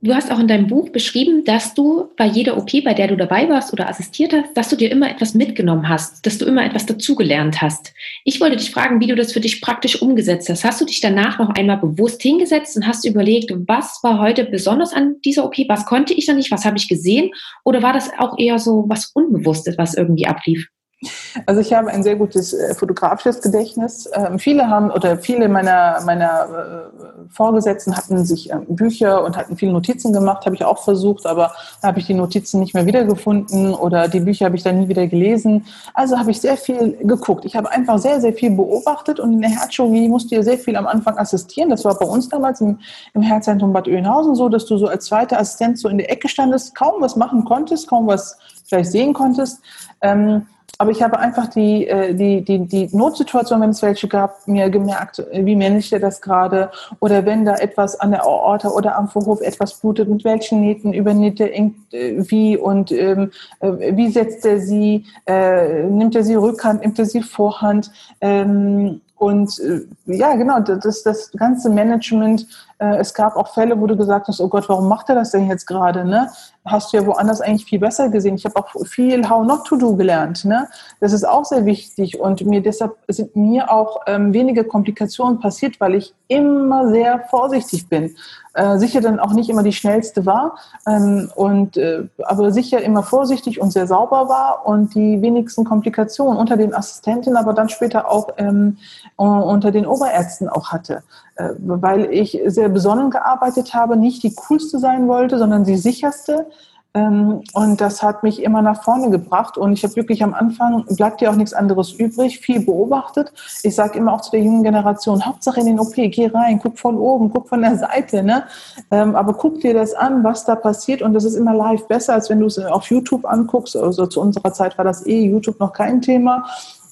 Du hast auch in deinem Buch beschrieben, dass du bei jeder OP, bei der du dabei warst oder assistiert hast, dass du dir immer etwas mitgenommen hast, dass du immer etwas dazugelernt hast. Ich wollte dich fragen, wie du das für dich praktisch umgesetzt hast. Hast du dich danach noch einmal bewusst hingesetzt und hast überlegt, was war heute besonders an dieser OP? Was konnte ich noch nicht? Was habe ich gesehen? Oder war das auch eher so was Unbewusstes, was irgendwie ablief? Also ich habe ein sehr gutes äh, fotografisches Gedächtnis. Ähm, viele haben oder viele meiner, meiner äh, Vorgesetzten hatten sich ähm, Bücher und hatten viele Notizen gemacht, habe ich auch versucht, aber da habe ich die Notizen nicht mehr wiedergefunden oder die Bücher habe ich dann nie wieder gelesen. Also habe ich sehr viel geguckt. Ich habe einfach sehr, sehr viel beobachtet und in der Herzchirurgie musste ja sehr viel am Anfang assistieren. Das war bei uns damals im, im Herzzentrum Bad Oeynhausen so, dass du so als zweiter Assistent so in der Ecke standest, kaum was machen konntest, kaum was vielleicht sehen konntest. Ähm, aber ich habe einfach die, äh, die, die, die Notsituation, wenn es welche gab, mir gemerkt, wie managt er das gerade? Oder wenn da etwas an der Aorta oder am Vorhof etwas blutet, mit welchen Nähten übernäht er äh, wie und ähm, äh, wie setzt er sie? Äh, nimmt er sie Rückhand, nimmt er sie Vorhand? Ähm, und äh, ja, genau, das, das ganze Management. Äh, es gab auch Fälle, wo du gesagt hast, oh Gott, warum macht er das denn jetzt gerade? Ne? Hast du ja woanders eigentlich viel besser gesehen. Ich habe auch viel How Not to Do gelernt. Ne? Das ist auch sehr wichtig. Und mir deshalb sind mir auch ähm, wenige Komplikationen passiert, weil ich immer sehr vorsichtig bin. Äh, sicher dann auch nicht immer die schnellste war, ähm, und, äh, aber sicher immer vorsichtig und sehr sauber war und die wenigsten Komplikationen unter den Assistentinnen, aber dann später auch ähm, unter den Oberärzten auch hatte, weil ich sehr besonnen gearbeitet habe, nicht die coolste sein wollte, sondern die sicherste, ähm, und das hat mich immer nach vorne gebracht. Und ich habe wirklich am Anfang, bleibt dir auch nichts anderes übrig, viel beobachtet. Ich sage immer auch zu der jungen Generation, Hauptsache in den OP, geh rein, guck von oben, guck von der Seite. Ne? Ähm, aber guck dir das an, was da passiert. Und das ist immer live besser, als wenn du es auf YouTube anguckst. Also zu unserer Zeit war das eh YouTube noch kein Thema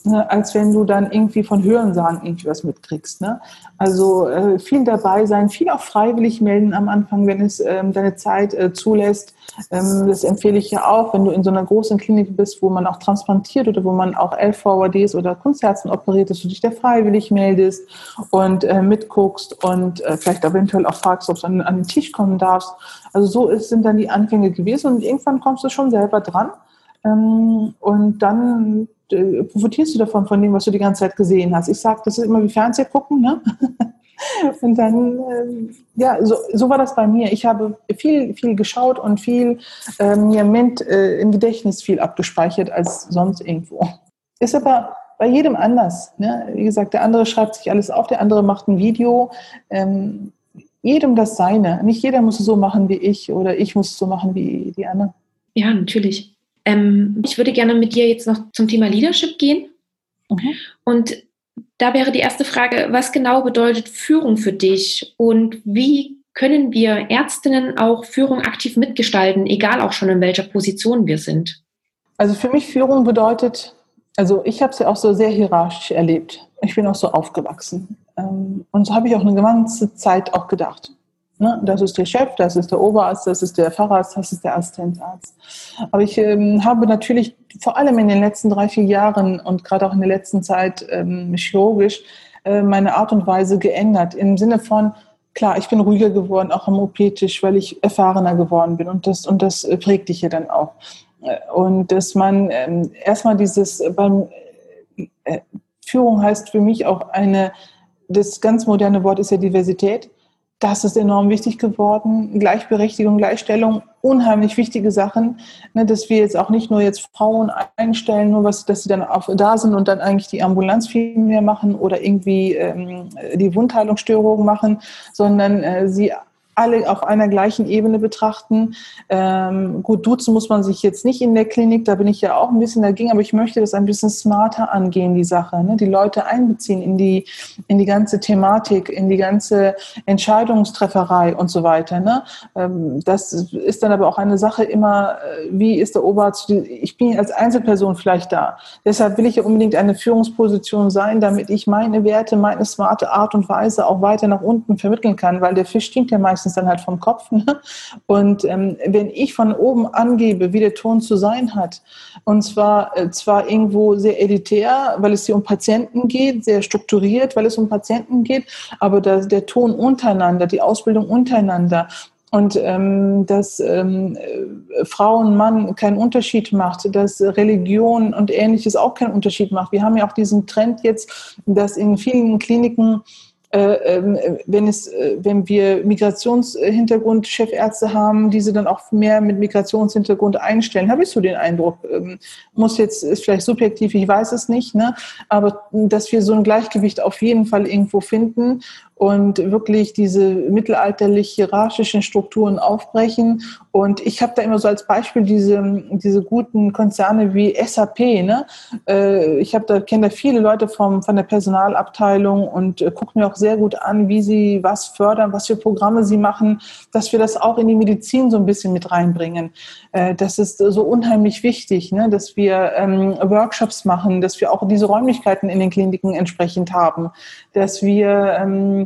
ne, als wenn du dann irgendwie von Hörensagen irgendwie was mitkriegst. Ne? Also äh, viel dabei sein, viel auch freiwillig melden am Anfang, wenn es ähm, deine Zeit äh, zulässt. Ähm, das empfehle ich ja auch, wenn du in so einer großen Klinik bist, wo man auch transplantiert oder wo man auch LVDs oder Kunstherzen operiert, dass du dich da freiwillig meldest und äh, mitguckst und äh, vielleicht eventuell auch fragst, ob du an, an den Tisch kommen darfst. Also so ist, sind dann die Anfänge gewesen und irgendwann kommst du schon selber dran. Ähm, und dann äh, profitierst du davon, von dem, was du die ganze Zeit gesehen hast. Ich sage, das ist immer wie Fernseh gucken, ne? Und dann, äh, ja, so, so war das bei mir. Ich habe viel, viel geschaut und viel äh, mir Ment, äh, im Gedächtnis viel abgespeichert als sonst irgendwo. Ist aber bei jedem anders. Ne? Wie gesagt, der andere schreibt sich alles auf, der andere macht ein Video. Ähm, jedem das Seine. Nicht jeder muss es so machen wie ich oder ich muss es so machen wie die anderen. Ja, natürlich. Ähm, ich würde gerne mit dir jetzt noch zum Thema Leadership gehen. Mhm. Und da wäre die erste Frage, was genau bedeutet Führung für dich und wie können wir Ärztinnen auch Führung aktiv mitgestalten, egal auch schon in welcher Position wir sind? Also für mich Führung bedeutet, also ich habe es ja auch so sehr hierarchisch erlebt. Ich bin auch so aufgewachsen. Ähm, und so habe ich auch eine ganze Zeit auch gedacht. Ne? Das ist der Chef, das ist der Oberarzt, das ist der Facharzt, das ist der Assistenzarzt. Aber ich ähm, habe natürlich vor allem in den letzten drei, vier Jahren und gerade auch in der letzten Zeit ähm, chirurgisch äh, meine Art und Weise geändert. Im Sinne von, klar, ich bin ruhiger geworden, auch am OP-Tisch, weil ich erfahrener geworden bin und das, und das prägt dich ja dann auch. Äh, und dass man ähm, erstmal dieses beim äh, Führung heißt für mich auch eine, das ganz moderne Wort ist ja Diversität das ist enorm wichtig geworden. Gleichberechtigung, Gleichstellung, unheimlich wichtige Sachen, ne, dass wir jetzt auch nicht nur jetzt Frauen einstellen, nur was, dass sie dann auf, da sind und dann eigentlich die Ambulanz viel mehr machen oder irgendwie ähm, die Wundheilungsstörungen machen, sondern äh, sie alle auf einer gleichen Ebene betrachten. Ähm, gut, duzen muss man sich jetzt nicht in der Klinik, da bin ich ja auch ein bisschen dagegen, aber ich möchte das ein bisschen smarter angehen, die Sache. Ne? Die Leute einbeziehen in die, in die ganze Thematik, in die ganze Entscheidungstrefferei und so weiter. Ne? Ähm, das ist dann aber auch eine Sache immer, äh, wie ist der Oberarzt? Ich bin als Einzelperson vielleicht da. Deshalb will ich ja unbedingt eine Führungsposition sein, damit ich meine Werte, meine smarte Art und Weise auch weiter nach unten vermitteln kann, weil der Fisch stinkt ja meistens meistens dann halt vom Kopf. Ne? Und ähm, wenn ich von oben angebe, wie der Ton zu sein hat, und zwar, äh, zwar irgendwo sehr elitär, weil es hier um Patienten geht, sehr strukturiert, weil es um Patienten geht, aber das, der Ton untereinander, die Ausbildung untereinander, und ähm, dass ähm, Frauen, Mann keinen Unterschied macht, dass Religion und ähnliches auch keinen Unterschied macht. Wir haben ja auch diesen Trend jetzt, dass in vielen Kliniken äh, wenn, es, äh, wenn wir Migrationshintergrund Chefärzte haben, diese dann auch mehr mit Migrationshintergrund einstellen, habe ich so den Eindruck. Ähm, muss jetzt, ist vielleicht subjektiv, ich weiß es nicht, ne? aber dass wir so ein Gleichgewicht auf jeden Fall irgendwo finden und wirklich diese mittelalterlich hierarchischen Strukturen aufbrechen. Und ich habe da immer so als Beispiel diese, diese guten Konzerne wie SAP. Ne? Äh, ich habe da kenne da viele Leute vom, von der Personalabteilung und äh, gucke mir auch sehr gut an, wie sie was fördern, was für Programme sie machen, dass wir das auch in die Medizin so ein bisschen mit reinbringen. Äh, das ist so unheimlich wichtig, ne? dass wir ähm, Workshops machen, dass wir auch diese Räumlichkeiten in den Kliniken entsprechend haben, dass wir ähm,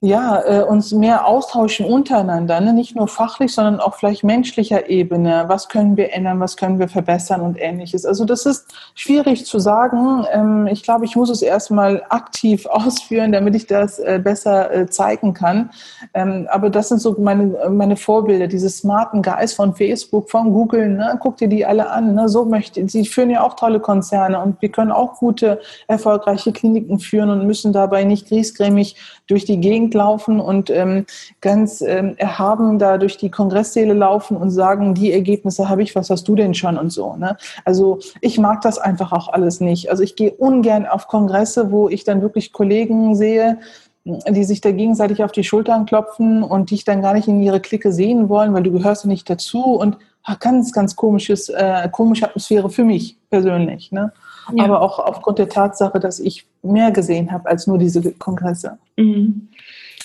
ja, äh, uns mehr austauschen untereinander, ne? nicht nur fachlich, sondern auch vielleicht menschlicher Ebene. Was können wir ändern, was können wir verbessern und ähnliches. Also das ist schwierig zu sagen. Ähm, ich glaube, ich muss es erstmal aktiv ausführen, damit ich das äh, besser äh, zeigen kann. Ähm, aber das sind so meine, meine Vorbilder, diese smarten Guys von Facebook, von Google. Ne? Guck dir die alle an. Ne? So möchte, sie führen ja auch tolle Konzerne und wir können auch gute, erfolgreiche Kliniken führen und müssen dabei nicht griesgrämig durch die Gegend laufen und ähm, ganz ähm, erhaben da durch die Kongresssäle laufen und sagen, die Ergebnisse habe ich, was hast du denn schon und so. Ne? Also ich mag das einfach auch alles nicht. Also ich gehe ungern auf Kongresse, wo ich dann wirklich Kollegen sehe, die sich da gegenseitig auf die Schultern klopfen und dich dann gar nicht in ihre Clique sehen wollen, weil du gehörst ja nicht dazu und ach, ganz, ganz komisches, äh, komische Atmosphäre für mich persönlich. Ne? Ja. Aber auch aufgrund der Tatsache, dass ich mehr gesehen habe als nur diese Kongresse. Mhm.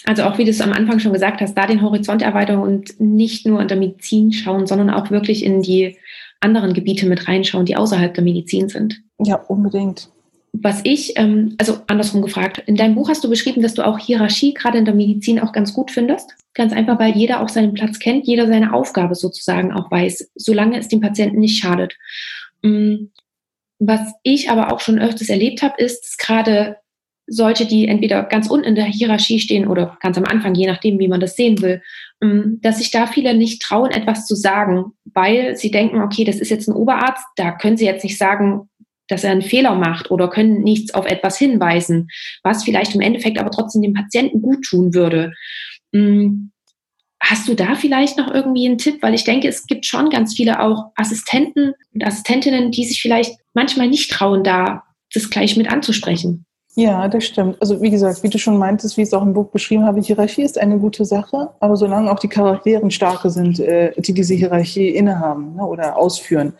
Also auch wie du es am Anfang schon gesagt hast, da den Horizont erweitern und nicht nur in der Medizin schauen, sondern auch wirklich in die anderen Gebiete mit reinschauen, die außerhalb der Medizin sind. Ja, unbedingt. Was ich, ähm, also andersrum gefragt, in deinem Buch hast du beschrieben, dass du auch Hierarchie gerade in der Medizin auch ganz gut findest. Ganz einfach, weil jeder auch seinen Platz kennt, jeder seine Aufgabe sozusagen auch weiß, solange es dem Patienten nicht schadet. Mm, was ich aber auch schon öfters erlebt habe, ist gerade solche, die entweder ganz unten in der Hierarchie stehen oder ganz am Anfang, je nachdem, wie man das sehen will, ähm, dass sich da viele nicht trauen, etwas zu sagen, weil sie denken, okay, das ist jetzt ein Oberarzt, da können sie jetzt nicht sagen, dass er einen Fehler macht oder können nichts auf etwas hinweisen, was vielleicht im Endeffekt aber trotzdem dem Patienten gut tun würde. Ähm, Hast du da vielleicht noch irgendwie einen Tipp? Weil ich denke, es gibt schon ganz viele auch Assistenten und Assistentinnen, die sich vielleicht manchmal nicht trauen, da das gleich mit anzusprechen. Ja, das stimmt. Also wie gesagt, wie du schon meintest, wie ich es auch im Buch beschrieben habe, Hierarchie ist eine gute Sache, aber solange auch die Charakteren starke sind, äh, die diese Hierarchie innehaben ne, oder ausführen,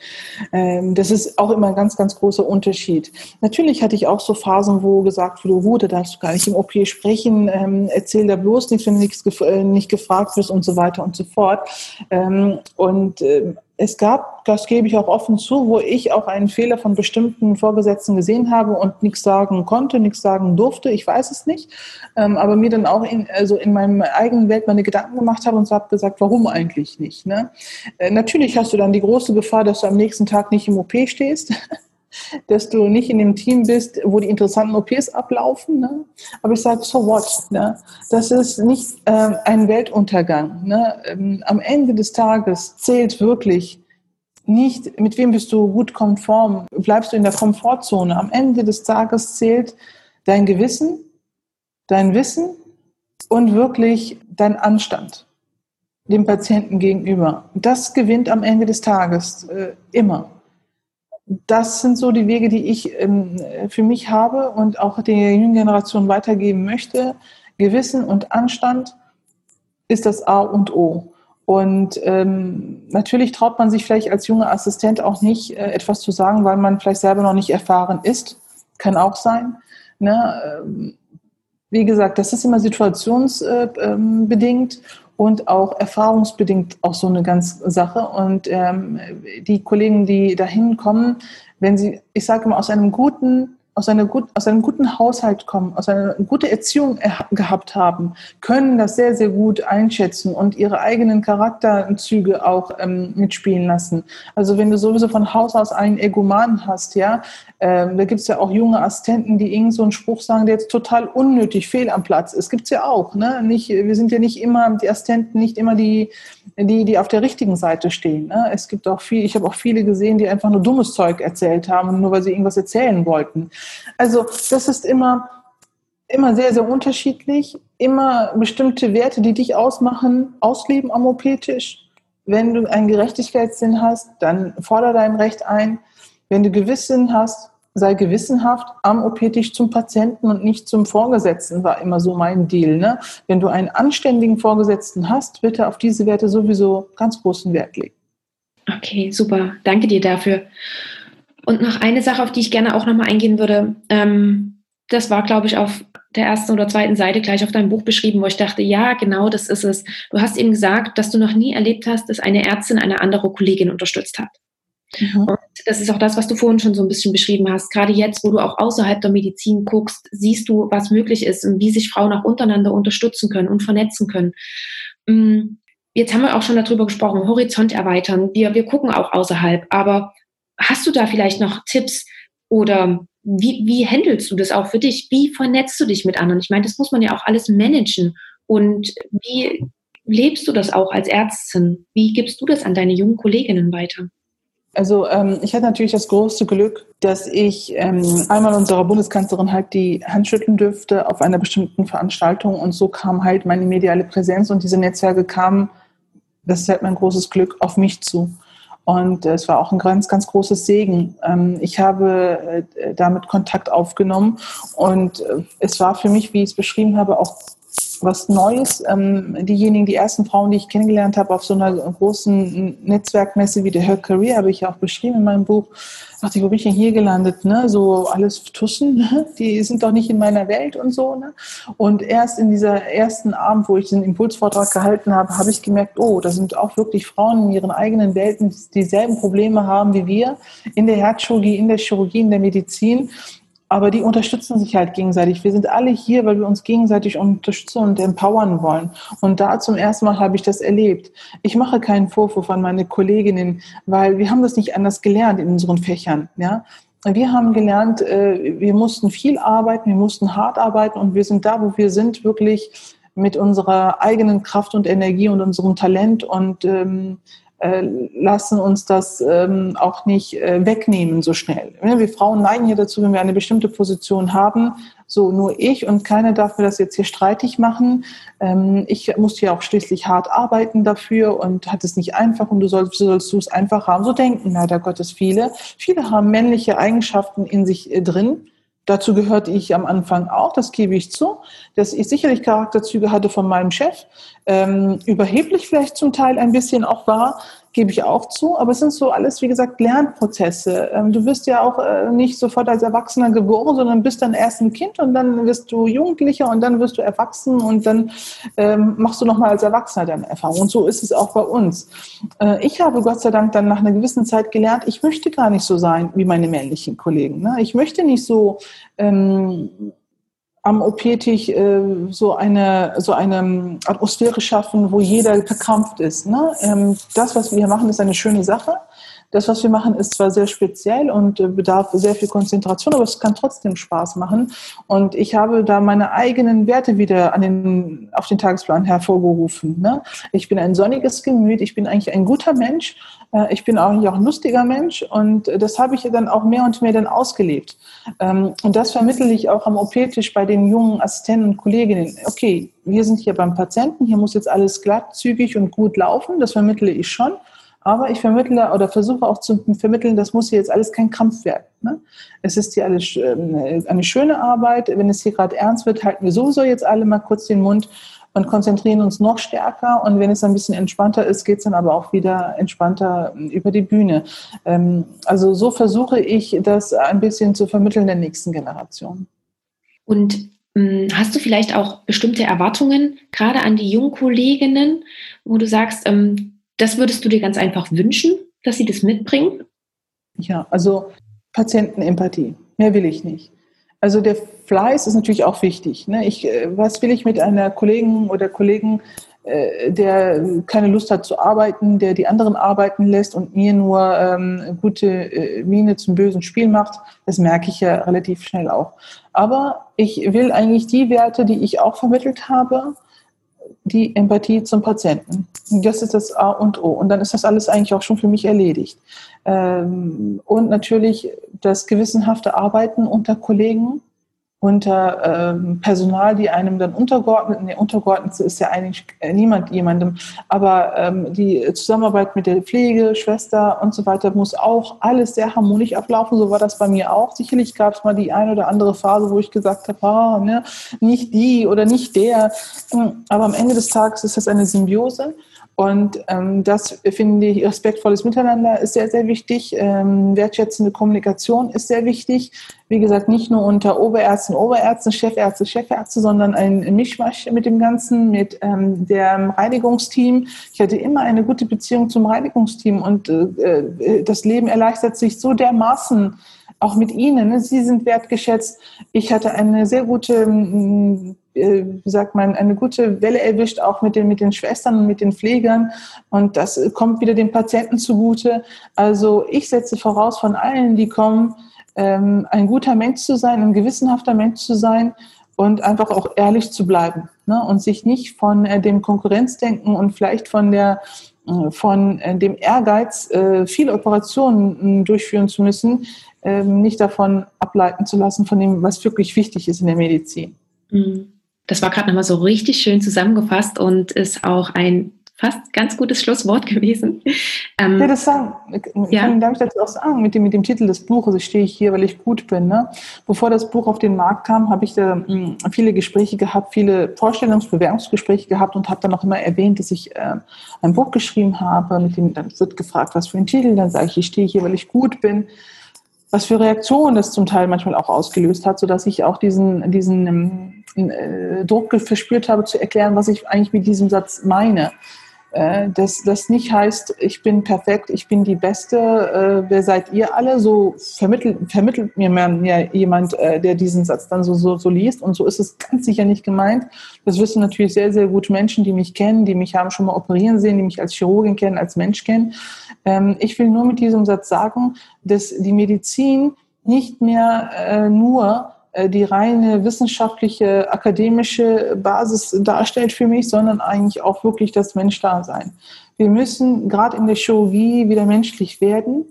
ähm, das ist auch immer ein ganz, ganz großer Unterschied. Natürlich hatte ich auch so Phasen, wo gesagt wurde, oh, da darfst du gar nicht im OP sprechen, ähm, erzähl da bloß nichts, wenn du nichts gef äh, nicht gefragt wirst und so weiter und so fort. Ähm, und äh, es gab, das gebe ich auch offen zu, wo ich auch einen Fehler von bestimmten Vorgesetzten gesehen habe und nichts sagen konnte, nichts sagen durfte, ich weiß es nicht, ähm, aber mir dann auch in, also in meinem eigenen Welt meine Gedanken gemacht habe und so habe gesagt, warum eigentlich nicht? Ne? Äh, natürlich hast du dann die große Gefahr, dass du am nächsten Tag nicht im OP stehst. dass du nicht in dem Team bist, wo die interessanten OPs ablaufen. Ne? Aber ich sage, so what? Ne? Das ist nicht ähm, ein Weltuntergang. Ne? Ähm, am Ende des Tages zählt wirklich nicht, mit wem bist du gut konform, bleibst du in der Komfortzone. Am Ende des Tages zählt dein Gewissen, dein Wissen und wirklich dein Anstand dem Patienten gegenüber. Das gewinnt am Ende des Tages äh, immer das sind so die Wege, die ich ähm, für mich habe und auch der jungen Generation weitergeben möchte. Gewissen und Anstand ist das A und O. Und ähm, natürlich traut man sich vielleicht als junger Assistent auch nicht, äh, etwas zu sagen, weil man vielleicht selber noch nicht erfahren ist. Kann auch sein. Ne? Ähm, wie gesagt, das ist immer situationsbedingt. Äh, ähm, und auch erfahrungsbedingt auch so eine ganz Sache. Und ähm, die Kollegen, die dahin kommen, wenn sie, ich sage immer, aus einem guten aus, einer gut, aus einem guten Haushalt kommen, aus einer guten Erziehung gehabt haben, können das sehr, sehr gut einschätzen und ihre eigenen Charakterzüge auch ähm, mitspielen lassen. Also wenn du sowieso von Haus aus einen Egoman hast, ja, ähm, da gibt es ja auch junge Assistenten, die irgend so einen Spruch sagen, der jetzt total unnötig, fehl am Platz ist. Gibt es ja auch. Ne? Nicht, wir sind ja nicht immer, die Assistenten nicht immer die, die, die auf der richtigen Seite stehen. Ne? Es gibt auch viel, ich habe auch viele gesehen, die einfach nur dummes Zeug erzählt haben, nur weil sie irgendwas erzählen wollten. Also das ist immer, immer sehr, sehr unterschiedlich. Immer bestimmte Werte, die dich ausmachen, ausleben am OP-Tisch. Wenn du einen Gerechtigkeitssinn hast, dann fordere dein Recht ein. Wenn du Gewissen hast, sei gewissenhaft am OP-Tisch zum Patienten und nicht zum Vorgesetzten, war immer so mein Deal. Ne? Wenn du einen anständigen Vorgesetzten hast, bitte auf diese Werte sowieso ganz großen Wert legen. Okay, super. Danke dir dafür. Und noch eine Sache, auf die ich gerne auch nochmal eingehen würde. Ähm, das war, glaube ich, auf der ersten oder zweiten Seite gleich auf deinem Buch beschrieben, wo ich dachte, ja, genau, das ist es. Du hast eben gesagt, dass du noch nie erlebt hast, dass eine Ärztin eine andere Kollegin unterstützt hat. Mhm. Und das ist auch das, was du vorhin schon so ein bisschen beschrieben hast. Gerade jetzt, wo du auch außerhalb der Medizin guckst, siehst du, was möglich ist und wie sich Frauen auch untereinander unterstützen können und vernetzen können. Mm, jetzt haben wir auch schon darüber gesprochen, Horizont erweitern. Wir, wir gucken auch außerhalb, aber Hast du da vielleicht noch Tipps oder wie, wie handelst du das auch für dich? Wie vernetzt du dich mit anderen? Ich meine, das muss man ja auch alles managen. Und wie lebst du das auch als Ärztin? Wie gibst du das an deine jungen Kolleginnen weiter? Also ähm, ich hatte natürlich das große Glück, dass ich ähm, einmal unserer Bundeskanzlerin halt die Hand schütteln dürfte auf einer bestimmten Veranstaltung und so kam halt meine mediale Präsenz und diese Netzwerke kamen, das ist halt mein großes Glück, auf mich zu. Und es war auch ein ganz, ganz großes Segen. Ähm, ich habe äh, damit Kontakt aufgenommen und äh, es war für mich, wie ich es beschrieben habe, auch was Neues. Ähm, diejenigen, die ersten Frauen, die ich kennengelernt habe auf so einer großen Netzwerkmesse wie der Her Career, habe ich ja auch beschrieben in meinem Buch, dachte ich, wo bin ich denn hier gelandet? Ne? So alles Tussen, ne? die sind doch nicht in meiner Welt und so. Ne? Und erst in dieser ersten Abend, wo ich den Impulsvortrag gehalten habe, habe ich gemerkt, oh, da sind auch wirklich Frauen in ihren eigenen Welten, die dieselben Probleme haben wie wir in der Herzchirurgie, in der Chirurgie, in der Medizin aber die unterstützen sich halt gegenseitig. Wir sind alle hier, weil wir uns gegenseitig unterstützen und empowern wollen. Und da zum ersten Mal habe ich das erlebt. Ich mache keinen Vorwurf an meine Kolleginnen, weil wir haben das nicht anders gelernt in unseren Fächern. Ja? Wir haben gelernt, äh, wir mussten viel arbeiten, wir mussten hart arbeiten und wir sind da, wo wir sind, wirklich mit unserer eigenen Kraft und Energie und unserem Talent und ähm, äh, lassen uns das ähm, auch nicht äh, wegnehmen so schnell. Wir Frauen neigen hier dazu, wenn wir eine bestimmte Position haben, so nur ich und keiner darf mir das jetzt hier streitig machen. Ähm, ich muss hier auch schließlich hart arbeiten dafür und hat es nicht einfach und du sollst, sollst du es einfach haben. So denken leider Gottes viele. Viele haben männliche Eigenschaften in sich äh, drin Dazu gehörte ich am Anfang auch, das gebe ich zu, dass ich sicherlich Charakterzüge hatte von meinem Chef, ähm, überheblich vielleicht zum Teil ein bisschen auch war, gebe ich auch zu, aber es sind so alles, wie gesagt, Lernprozesse. Ähm, du wirst ja auch äh, nicht sofort als Erwachsener geboren, sondern bist dann erst ein Kind und dann wirst du Jugendlicher und dann wirst du erwachsen und dann ähm, machst du nochmal als Erwachsener deine Erfahrung. Und so ist es auch bei uns. Äh, ich habe Gott sei Dank dann nach einer gewissen Zeit gelernt, ich möchte gar nicht so sein wie meine männlichen Kollegen. Ne? Ich möchte nicht so ähm, am OP-Tisch äh, so eine so eine Atmosphäre schaffen, wo jeder verkrampft ist. Ne? Ähm, das, was wir hier machen, ist eine schöne Sache. Das, was wir machen, ist zwar sehr speziell und äh, bedarf sehr viel Konzentration, aber es kann trotzdem Spaß machen. Und ich habe da meine eigenen Werte wieder an den, auf den Tagesplan hervorgerufen. Ne? Ich bin ein sonniges Gemüt, ich bin eigentlich ein guter Mensch, äh, ich bin eigentlich auch ein lustiger Mensch und das habe ich dann auch mehr und mehr dann ausgelebt. Ähm, und das vermittle ich auch am OP-Tisch bei den jungen Assistenten und Kolleginnen. Okay, wir sind hier beim Patienten, hier muss jetzt alles glatt, zügig und gut laufen, das vermittle ich schon. Aber ich vermittle oder versuche auch zu vermitteln, das muss hier jetzt alles kein Krampf werden. Ne? Es ist hier alles ähm, eine schöne Arbeit. Wenn es hier gerade ernst wird, halten wir sowieso jetzt alle mal kurz den Mund und konzentrieren uns noch stärker. Und wenn es ein bisschen entspannter ist, geht es dann aber auch wieder entspannter ähm, über die Bühne. Ähm, also so versuche ich, das ein bisschen zu vermitteln der nächsten Generation. Und Hast du vielleicht auch bestimmte Erwartungen, gerade an die jungen Kolleginnen, wo du sagst, das würdest du dir ganz einfach wünschen, dass sie das mitbringen? Ja, also Patientenempathie. Mehr will ich nicht. Also der Fleiß ist natürlich auch wichtig. Ne? Ich, äh, was will ich mit einer Kollegin oder Kollegen, äh, der keine Lust hat zu arbeiten, der die anderen arbeiten lässt und mir nur ähm, gute äh, Miene zum bösen Spiel macht? Das merke ich ja relativ schnell auch. Aber ich will eigentlich die Werte, die ich auch vermittelt habe, die Empathie zum Patienten. Das ist das A und O. Und dann ist das alles eigentlich auch schon für mich erledigt. Ähm, und natürlich das gewissenhafte Arbeiten unter Kollegen, unter ähm, Personal, die einem dann untergeordnet, nee, untergeordnet ist ja eigentlich niemand jemandem, aber ähm, die Zusammenarbeit mit der Pflege, Schwester und so weiter muss auch alles sehr harmonisch ablaufen. So war das bei mir auch. Sicherlich gab es mal die eine oder andere Phase, wo ich gesagt habe, ah, ne, nicht die oder nicht der. Aber am Ende des Tages ist das eine Symbiose. Und ähm, das finde ich, respektvolles Miteinander ist sehr, sehr wichtig. Ähm, wertschätzende Kommunikation ist sehr wichtig. Wie gesagt, nicht nur unter Oberärzten, Oberärzten, Chefärzte, Chefärzte, sondern ein Mischmasch mit dem Ganzen, mit ähm, dem Reinigungsteam. Ich hatte immer eine gute Beziehung zum Reinigungsteam und äh, äh das Leben erleichtert sich so dermaßen auch mit Ihnen. Ne? Sie sind wertgeschätzt. Ich hatte eine sehr gute, äh, wie sagt man, eine gute Welle erwischt, auch mit den, mit den Schwestern und mit den Pflegern. Und das kommt wieder den Patienten zugute. Also ich setze voraus von allen, die kommen, ähm, ein guter Mensch zu sein, ein gewissenhafter Mensch zu sein und einfach auch ehrlich zu bleiben ne? und sich nicht von äh, dem Konkurrenzdenken und vielleicht von der äh, von dem Ehrgeiz, viele Operationen durchführen zu müssen, ähm, nicht davon ableiten zu lassen, von dem, was wirklich wichtig ist in der Medizin. Mhm. Das war gerade nochmal so richtig schön zusammengefasst und ist auch ein fast ganz gutes Schlusswort gewesen. Ähm, ja, das sagen, ja. Kann, darf ich dazu auch sagen, mit dem, mit dem Titel des Buches, ich stehe hier, weil ich gut bin. Ne? Bevor das Buch auf den Markt kam, habe ich da mh, hm, viele Gespräche gehabt, viele Vorstellungs-, Bewerbungsgespräche gehabt und habe dann auch immer erwähnt, dass ich äh, ein Buch geschrieben habe, mit dem dann wird gefragt, was für ein Titel, dann sage ich, ich stehe hier, weil ich gut bin was für Reaktionen das zum Teil manchmal auch ausgelöst hat, sodass ich auch diesen, diesen äh, Druck verspürt habe, zu erklären, was ich eigentlich mit diesem Satz meine. Äh, dass das nicht heißt, ich bin perfekt, ich bin die Beste, äh, wer seid ihr alle? So vermittelt, vermittelt mir ja jemand, äh, der diesen Satz dann so, so, so liest. Und so ist es ganz sicher nicht gemeint. Das wissen natürlich sehr, sehr gut Menschen, die mich kennen, die mich haben schon mal operieren sehen, die mich als Chirurgin kennen, als Mensch kennen. Ähm, ich will nur mit diesem Satz sagen, dass die Medizin nicht mehr äh, nur die reine wissenschaftliche, akademische Basis darstellt für mich, sondern eigentlich auch wirklich das Menschdasein. Wir müssen gerade in der Chirurgie wieder menschlich werden.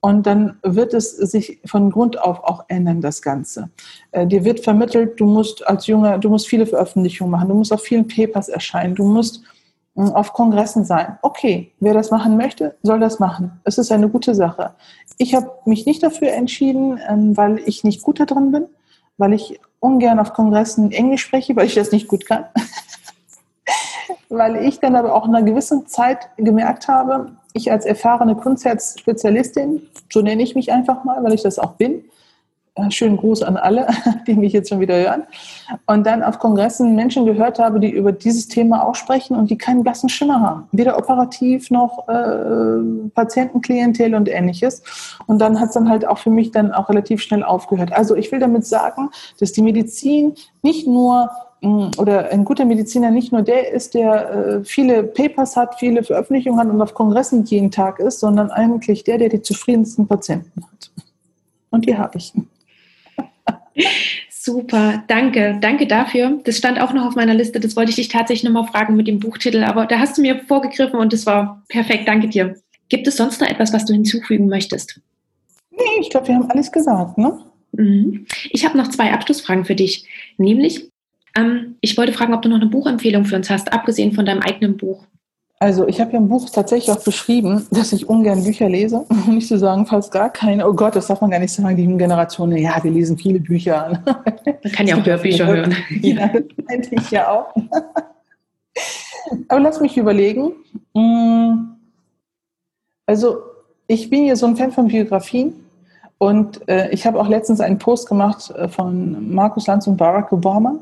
Und dann wird es sich von Grund auf auch ändern, das Ganze. Äh, dir wird vermittelt, du musst als Junge, du musst viele Veröffentlichungen machen, du musst auf vielen Papers erscheinen, du musst äh, auf Kongressen sein. Okay, wer das machen möchte, soll das machen. Es ist eine gute Sache. Ich habe mich nicht dafür entschieden, ähm, weil ich nicht gut da drin bin weil ich ungern auf Kongressen Englisch spreche, weil ich das nicht gut kann. weil ich dann aber auch in einer gewissen Zeit gemerkt habe, ich als erfahrene Kunstherzspezialistin, so nenne ich mich einfach mal, weil ich das auch bin, schönen Gruß an alle, die mich jetzt schon wieder hören. Und dann auf Kongressen Menschen gehört habe, die über dieses Thema auch sprechen und die keinen blassen Schimmer haben. Weder operativ noch äh, Patientenklientel und ähnliches. Und dann hat es dann halt auch für mich dann auch relativ schnell aufgehört. Also ich will damit sagen, dass die Medizin nicht nur mm, oder ein guter Mediziner nicht nur der ist, der äh, viele Papers hat, viele Veröffentlichungen hat und auf Kongressen jeden Tag ist, sondern eigentlich der, der die zufriedensten Patienten hat. Und die habe ich. Super, danke, danke dafür. Das stand auch noch auf meiner Liste. Das wollte ich dich tatsächlich nochmal fragen mit dem Buchtitel, aber da hast du mir vorgegriffen und das war perfekt. Danke dir. Gibt es sonst noch etwas, was du hinzufügen möchtest? Nee, ich glaube, wir haben alles gesagt, ne? Mhm. Ich habe noch zwei Abschlussfragen für dich. Nämlich, ähm, ich wollte fragen, ob du noch eine Buchempfehlung für uns hast, abgesehen von deinem eigenen Buch. Also ich habe ja im Buch tatsächlich auch beschrieben, dass ich ungern Bücher lese. Um nicht zu sagen, fast gar keine. Oh Gott, das darf man gar nicht sagen, die Generation, ja, wir lesen viele Bücher. Man kann ja auch Hörbücher hören. Ja, das meinte ich ja auch. Aber lass mich überlegen. Mm, also ich bin ja so ein Fan von Biografien und äh, ich habe auch letztens einen Post gemacht äh, von Markus Lanz und Barack Obama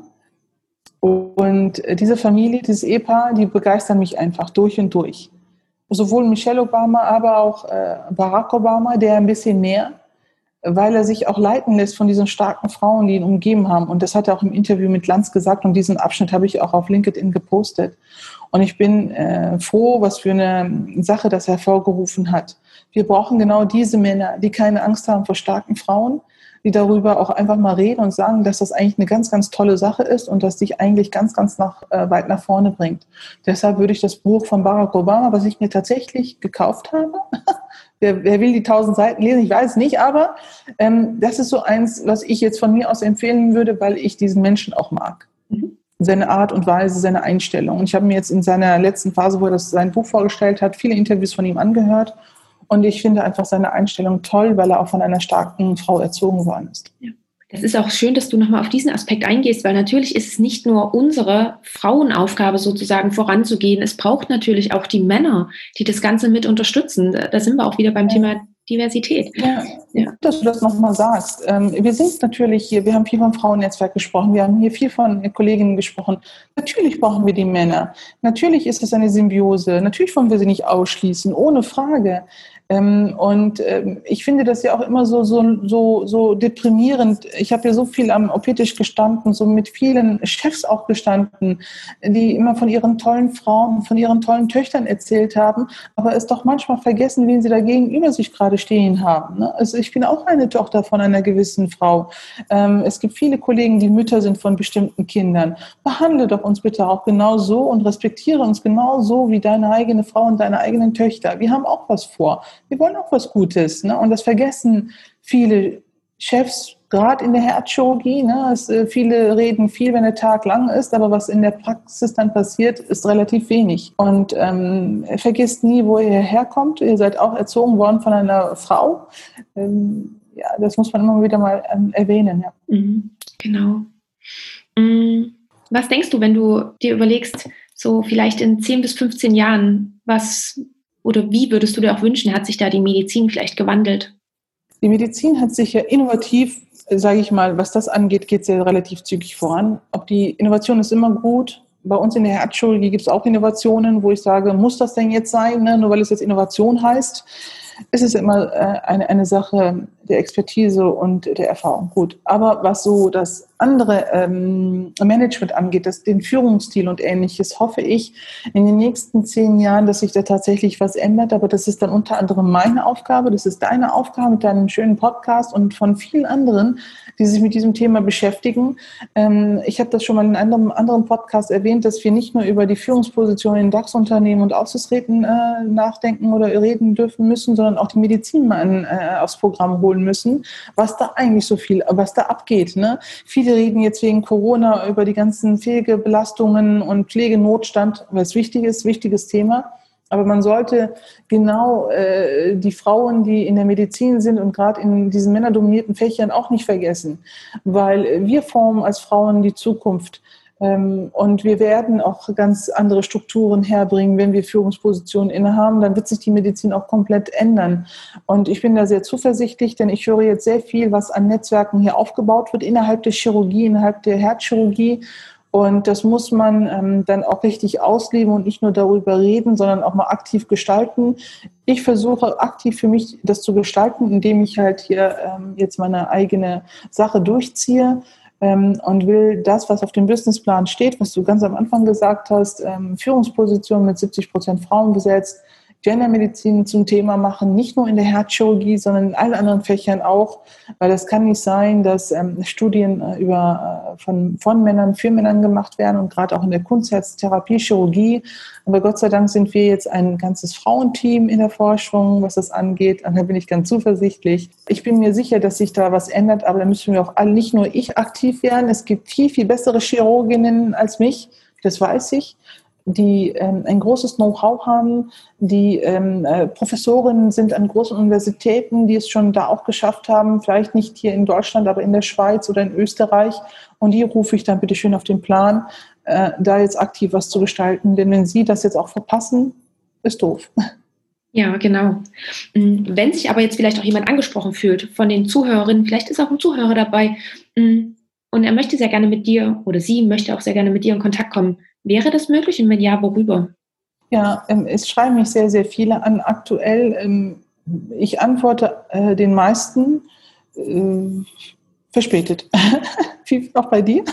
und diese Familie, dieses Ehepaar, die begeistern mich einfach durch und durch. Sowohl Michelle Obama, aber auch äh, Barack Obama, der ein bisschen mehr. weil er sich auch leiten lässt von diesen starken Frauen, die ihn umgeben haben. Und das hat er auch im Interview mit Lanz gesagt und diesen Abschnitt habe ich auch auf LinkedIn gepostet. Und ich bin äh, froh, was für eine Sache das hervorgerufen hat. Wir brauchen genau diese Männer, die keine Angst haben vor starken Frauen, die darüber auch einfach mal reden und sagen, dass das eigentlich eine ganz, ganz tolle Sache ist und dass dich eigentlich ganz, ganz nach, äh, weit nach vorne bringt. Deshalb würde ich das Buch von Barack Obama, was ich mir tatsächlich gekauft habe, wer, wer will die tausend Seiten lesen, ich weiß nicht, aber ähm, das ist so eins, was ich jetzt von mir aus empfehlen würde, weil ich diesen Menschen auch mag. Mhm seine Art und Weise, seine Einstellung. Und ich habe mir jetzt in seiner letzten Phase, wo er das, sein Buch vorgestellt hat, viele Interviews von ihm angehört und ich finde einfach seine Einstellung toll, weil er auch von einer starken Frau erzogen worden ist. Ja. Das ist auch schön, dass du nochmal auf diesen Aspekt eingehst, weil natürlich ist es nicht nur unsere Frauenaufgabe sozusagen voranzugehen. Es braucht natürlich auch die Männer, die das Ganze mit unterstützen. Da sind wir auch wieder beim Thema Diversität. Ja, ja. dass du das nochmal sagst. Ähm, wir sind natürlich hier, wir haben viel vom Frauennetzwerk gesprochen, wir haben hier viel von Kolleginnen gesprochen. Natürlich brauchen wir die Männer. Natürlich ist es eine Symbiose. Natürlich wollen wir sie nicht ausschließen, ohne Frage. Ähm, und ähm, ich finde das ja auch immer so, so, so, so deprimierend. Ich habe ja so viel am OP-Tisch gestanden, so mit vielen Chefs auch gestanden, die immer von ihren tollen Frauen, von ihren tollen Töchtern erzählt haben, aber es doch manchmal vergessen, wen sie da gegenüber sich gerade stehen haben. Ne? Also ich bin auch eine Tochter von einer gewissen Frau. Ähm, es gibt viele Kollegen, die Mütter sind von bestimmten Kindern. Behandle doch uns bitte auch genau so und respektiere uns genau so wie deine eigene Frau und deine eigenen Töchter. Wir haben auch was vor wir wollen auch was Gutes. Ne? Und das vergessen viele Chefs, gerade in der Herzchirurgie. Ne? Es, äh, viele reden viel, wenn der Tag lang ist, aber was in der Praxis dann passiert, ist relativ wenig. Und ähm, vergisst nie, wo ihr herkommt. Ihr seid auch erzogen worden von einer Frau. Ähm, ja, das muss man immer wieder mal ähm, erwähnen. Ja. Mhm, genau. Mhm. Was denkst du, wenn du dir überlegst, so vielleicht in 10 bis 15 Jahren, was oder wie würdest du dir auch wünschen, hat sich da die Medizin vielleicht gewandelt? Die Medizin hat sich ja innovativ, sage ich mal, was das angeht, geht sie relativ zügig voran. Ob die Innovation ist immer gut. Bei uns in der Herzchirurgie gibt es auch Innovationen, wo ich sage, muss das denn jetzt sein, ne? nur weil es jetzt Innovation heißt? Es ist immer äh, eine, eine Sache der Expertise und der Erfahrung. Gut. Aber was so das andere ähm, Management angeht, das, den Führungsstil und ähnliches, hoffe ich in den nächsten zehn Jahren, dass sich da tatsächlich was ändert. Aber das ist dann unter anderem meine Aufgabe, das ist deine Aufgabe mit deinem schönen Podcast und von vielen anderen, die sich mit diesem Thema beschäftigen. Ähm, ich habe das schon mal in einem anderen Podcast erwähnt, dass wir nicht nur über die Führungsposition in DAX-Unternehmen und Aufsichtsräten äh, nachdenken oder reden dürfen müssen, sondern auch die Medizin mal äh, aufs Programm holen müssen, was da eigentlich so viel, was da abgeht. Ne? Viele reden jetzt wegen Corona über die ganzen Pflegebelastungen und Pflegenotstand, was wichtig ist, wichtiges Thema. Aber man sollte genau äh, die Frauen, die in der Medizin sind und gerade in diesen männerdominierten Fächern auch nicht vergessen, weil wir formen als Frauen die Zukunft. Ähm, und wir werden auch ganz andere Strukturen herbringen, wenn wir Führungspositionen innehaben. Dann wird sich die Medizin auch komplett ändern. Und ich bin da sehr zuversichtlich, denn ich höre jetzt sehr viel, was an Netzwerken hier aufgebaut wird innerhalb der Chirurgie, innerhalb der Herzchirurgie. Und das muss man ähm, dann auch richtig ausleben und nicht nur darüber reden, sondern auch mal aktiv gestalten. Ich versuche aktiv für mich das zu gestalten, indem ich halt hier ähm, jetzt meine eigene Sache durchziehe ähm, und will das, was auf dem Businessplan steht, was du ganz am Anfang gesagt hast, ähm, Führungsposition mit 70 Prozent Frauen besetzt, Gendermedizin zum Thema machen, nicht nur in der Herzchirurgie, sondern in allen anderen Fächern auch, weil es kann nicht sein, dass ähm, Studien äh, über, äh, von, von Männern für Männern gemacht werden und gerade auch in der Kunstherztherapie, Chirurgie. Aber Gott sei Dank sind wir jetzt ein ganzes Frauenteam in der Forschung, was das angeht. Und da bin ich ganz zuversichtlich. Ich bin mir sicher, dass sich da was ändert, aber da müssen wir auch alle, nicht nur ich aktiv werden. Es gibt viel, viel bessere Chirurginnen als mich. Das weiß ich die ähm, ein großes Know-how haben, die ähm, äh, Professorinnen sind an großen Universitäten, die es schon da auch geschafft haben, vielleicht nicht hier in Deutschland, aber in der Schweiz oder in Österreich. Und die rufe ich dann bitte schön auf den Plan, äh, da jetzt aktiv was zu gestalten. Denn wenn Sie das jetzt auch verpassen, ist doof. Ja, genau. Mm, wenn sich aber jetzt vielleicht auch jemand angesprochen fühlt von den Zuhörerinnen, vielleicht ist auch ein Zuhörer dabei mm, und er möchte sehr gerne mit dir oder sie möchte auch sehr gerne mit dir in Kontakt kommen. Wäre das möglich und wenn ja, worüber? Ja, ähm, es schreiben mich sehr, sehr viele an. Aktuell, ähm, ich antworte äh, den meisten Äh, verspätet. Wie auch bei dir?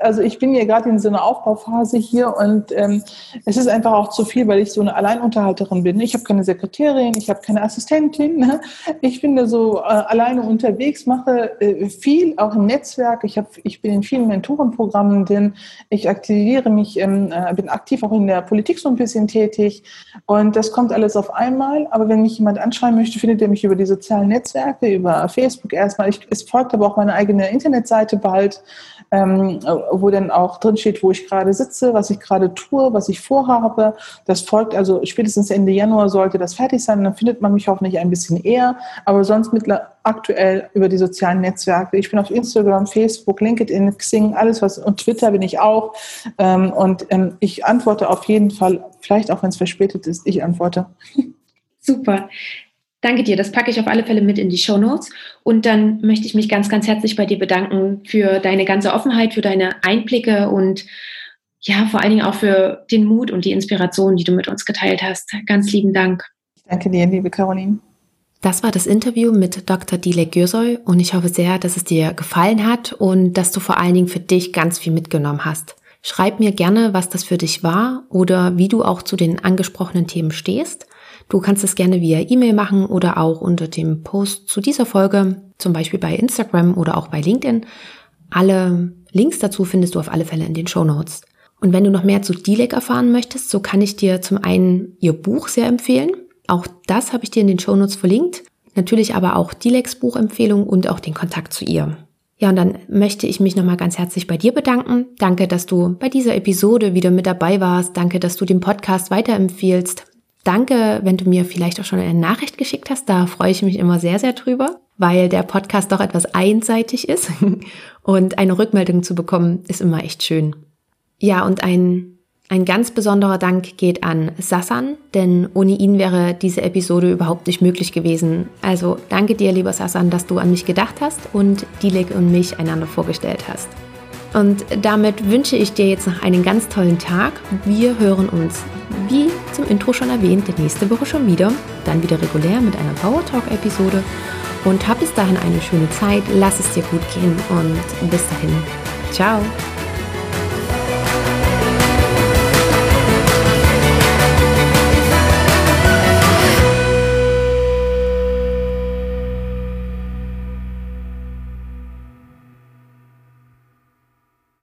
Also ich bin ja gerade in so einer Aufbauphase hier und ähm, es ist einfach auch zu viel, weil ich so eine Alleinunterhalterin bin. Ich habe keine Sekretärin, ich habe keine Assistentin. Ne? Ich bin da so äh, alleine unterwegs, mache äh, viel, auch im Netzwerk. Ich, hab, ich bin in vielen Mentorenprogrammen drin. Ich aktiviere mich, ähm, äh, bin aktiv auch in der Politik so ein bisschen tätig. Und das kommt alles auf einmal. Aber wenn mich jemand anschreiben möchte, findet er mich über die sozialen Netzwerke, über Facebook erstmal. Ich, es folgt aber auch meine eigene Internetseite bald ähm, wo dann auch drin steht, wo ich gerade sitze, was ich gerade tue, was ich vorhabe. Das folgt also spätestens Ende Januar sollte das fertig sein. Dann findet man mich hoffentlich ein bisschen eher. Aber sonst mittlerweile aktuell über die sozialen Netzwerke. Ich bin auf Instagram, Facebook, LinkedIn, Xing, alles was und Twitter bin ich auch. Ähm, und ähm, ich antworte auf jeden Fall, vielleicht auch wenn es verspätet ist, ich antworte. Super. Danke dir, das packe ich auf alle Fälle mit in die Show Notes. Und dann möchte ich mich ganz, ganz herzlich bei dir bedanken für deine ganze Offenheit, für deine Einblicke und ja, vor allen Dingen auch für den Mut und die Inspiration, die du mit uns geteilt hast. Ganz lieben Dank. Danke dir, liebe Caroline. Das war das Interview mit Dr. Dilek Gürsoy und ich hoffe sehr, dass es dir gefallen hat und dass du vor allen Dingen für dich ganz viel mitgenommen hast. Schreib mir gerne, was das für dich war oder wie du auch zu den angesprochenen Themen stehst. Du kannst es gerne via E-Mail machen oder auch unter dem Post zu dieser Folge, zum Beispiel bei Instagram oder auch bei LinkedIn. Alle Links dazu findest du auf alle Fälle in den Show Notes. Und wenn du noch mehr zu Dilek erfahren möchtest, so kann ich dir zum einen ihr Buch sehr empfehlen. Auch das habe ich dir in den Show Notes verlinkt. Natürlich aber auch Dileks Buchempfehlung und auch den Kontakt zu ihr. Ja, und dann möchte ich mich nochmal ganz herzlich bei dir bedanken. Danke, dass du bei dieser Episode wieder mit dabei warst. Danke, dass du den Podcast weiterempfiehlst. Danke, wenn du mir vielleicht auch schon eine Nachricht geschickt hast. Da freue ich mich immer sehr, sehr drüber, weil der Podcast doch etwas einseitig ist. Und eine Rückmeldung zu bekommen, ist immer echt schön. Ja, und ein, ein ganz besonderer Dank geht an Sassan, denn ohne ihn wäre diese Episode überhaupt nicht möglich gewesen. Also danke dir, lieber Sassan, dass du an mich gedacht hast und Dilek und mich einander vorgestellt hast. Und damit wünsche ich dir jetzt noch einen ganz tollen Tag. Wir hören uns, wie zum Intro schon erwähnt, nächste Woche schon wieder. Dann wieder regulär mit einer Power Talk-Episode. Und hab bis dahin eine schöne Zeit. Lass es dir gut gehen und bis dahin. Ciao.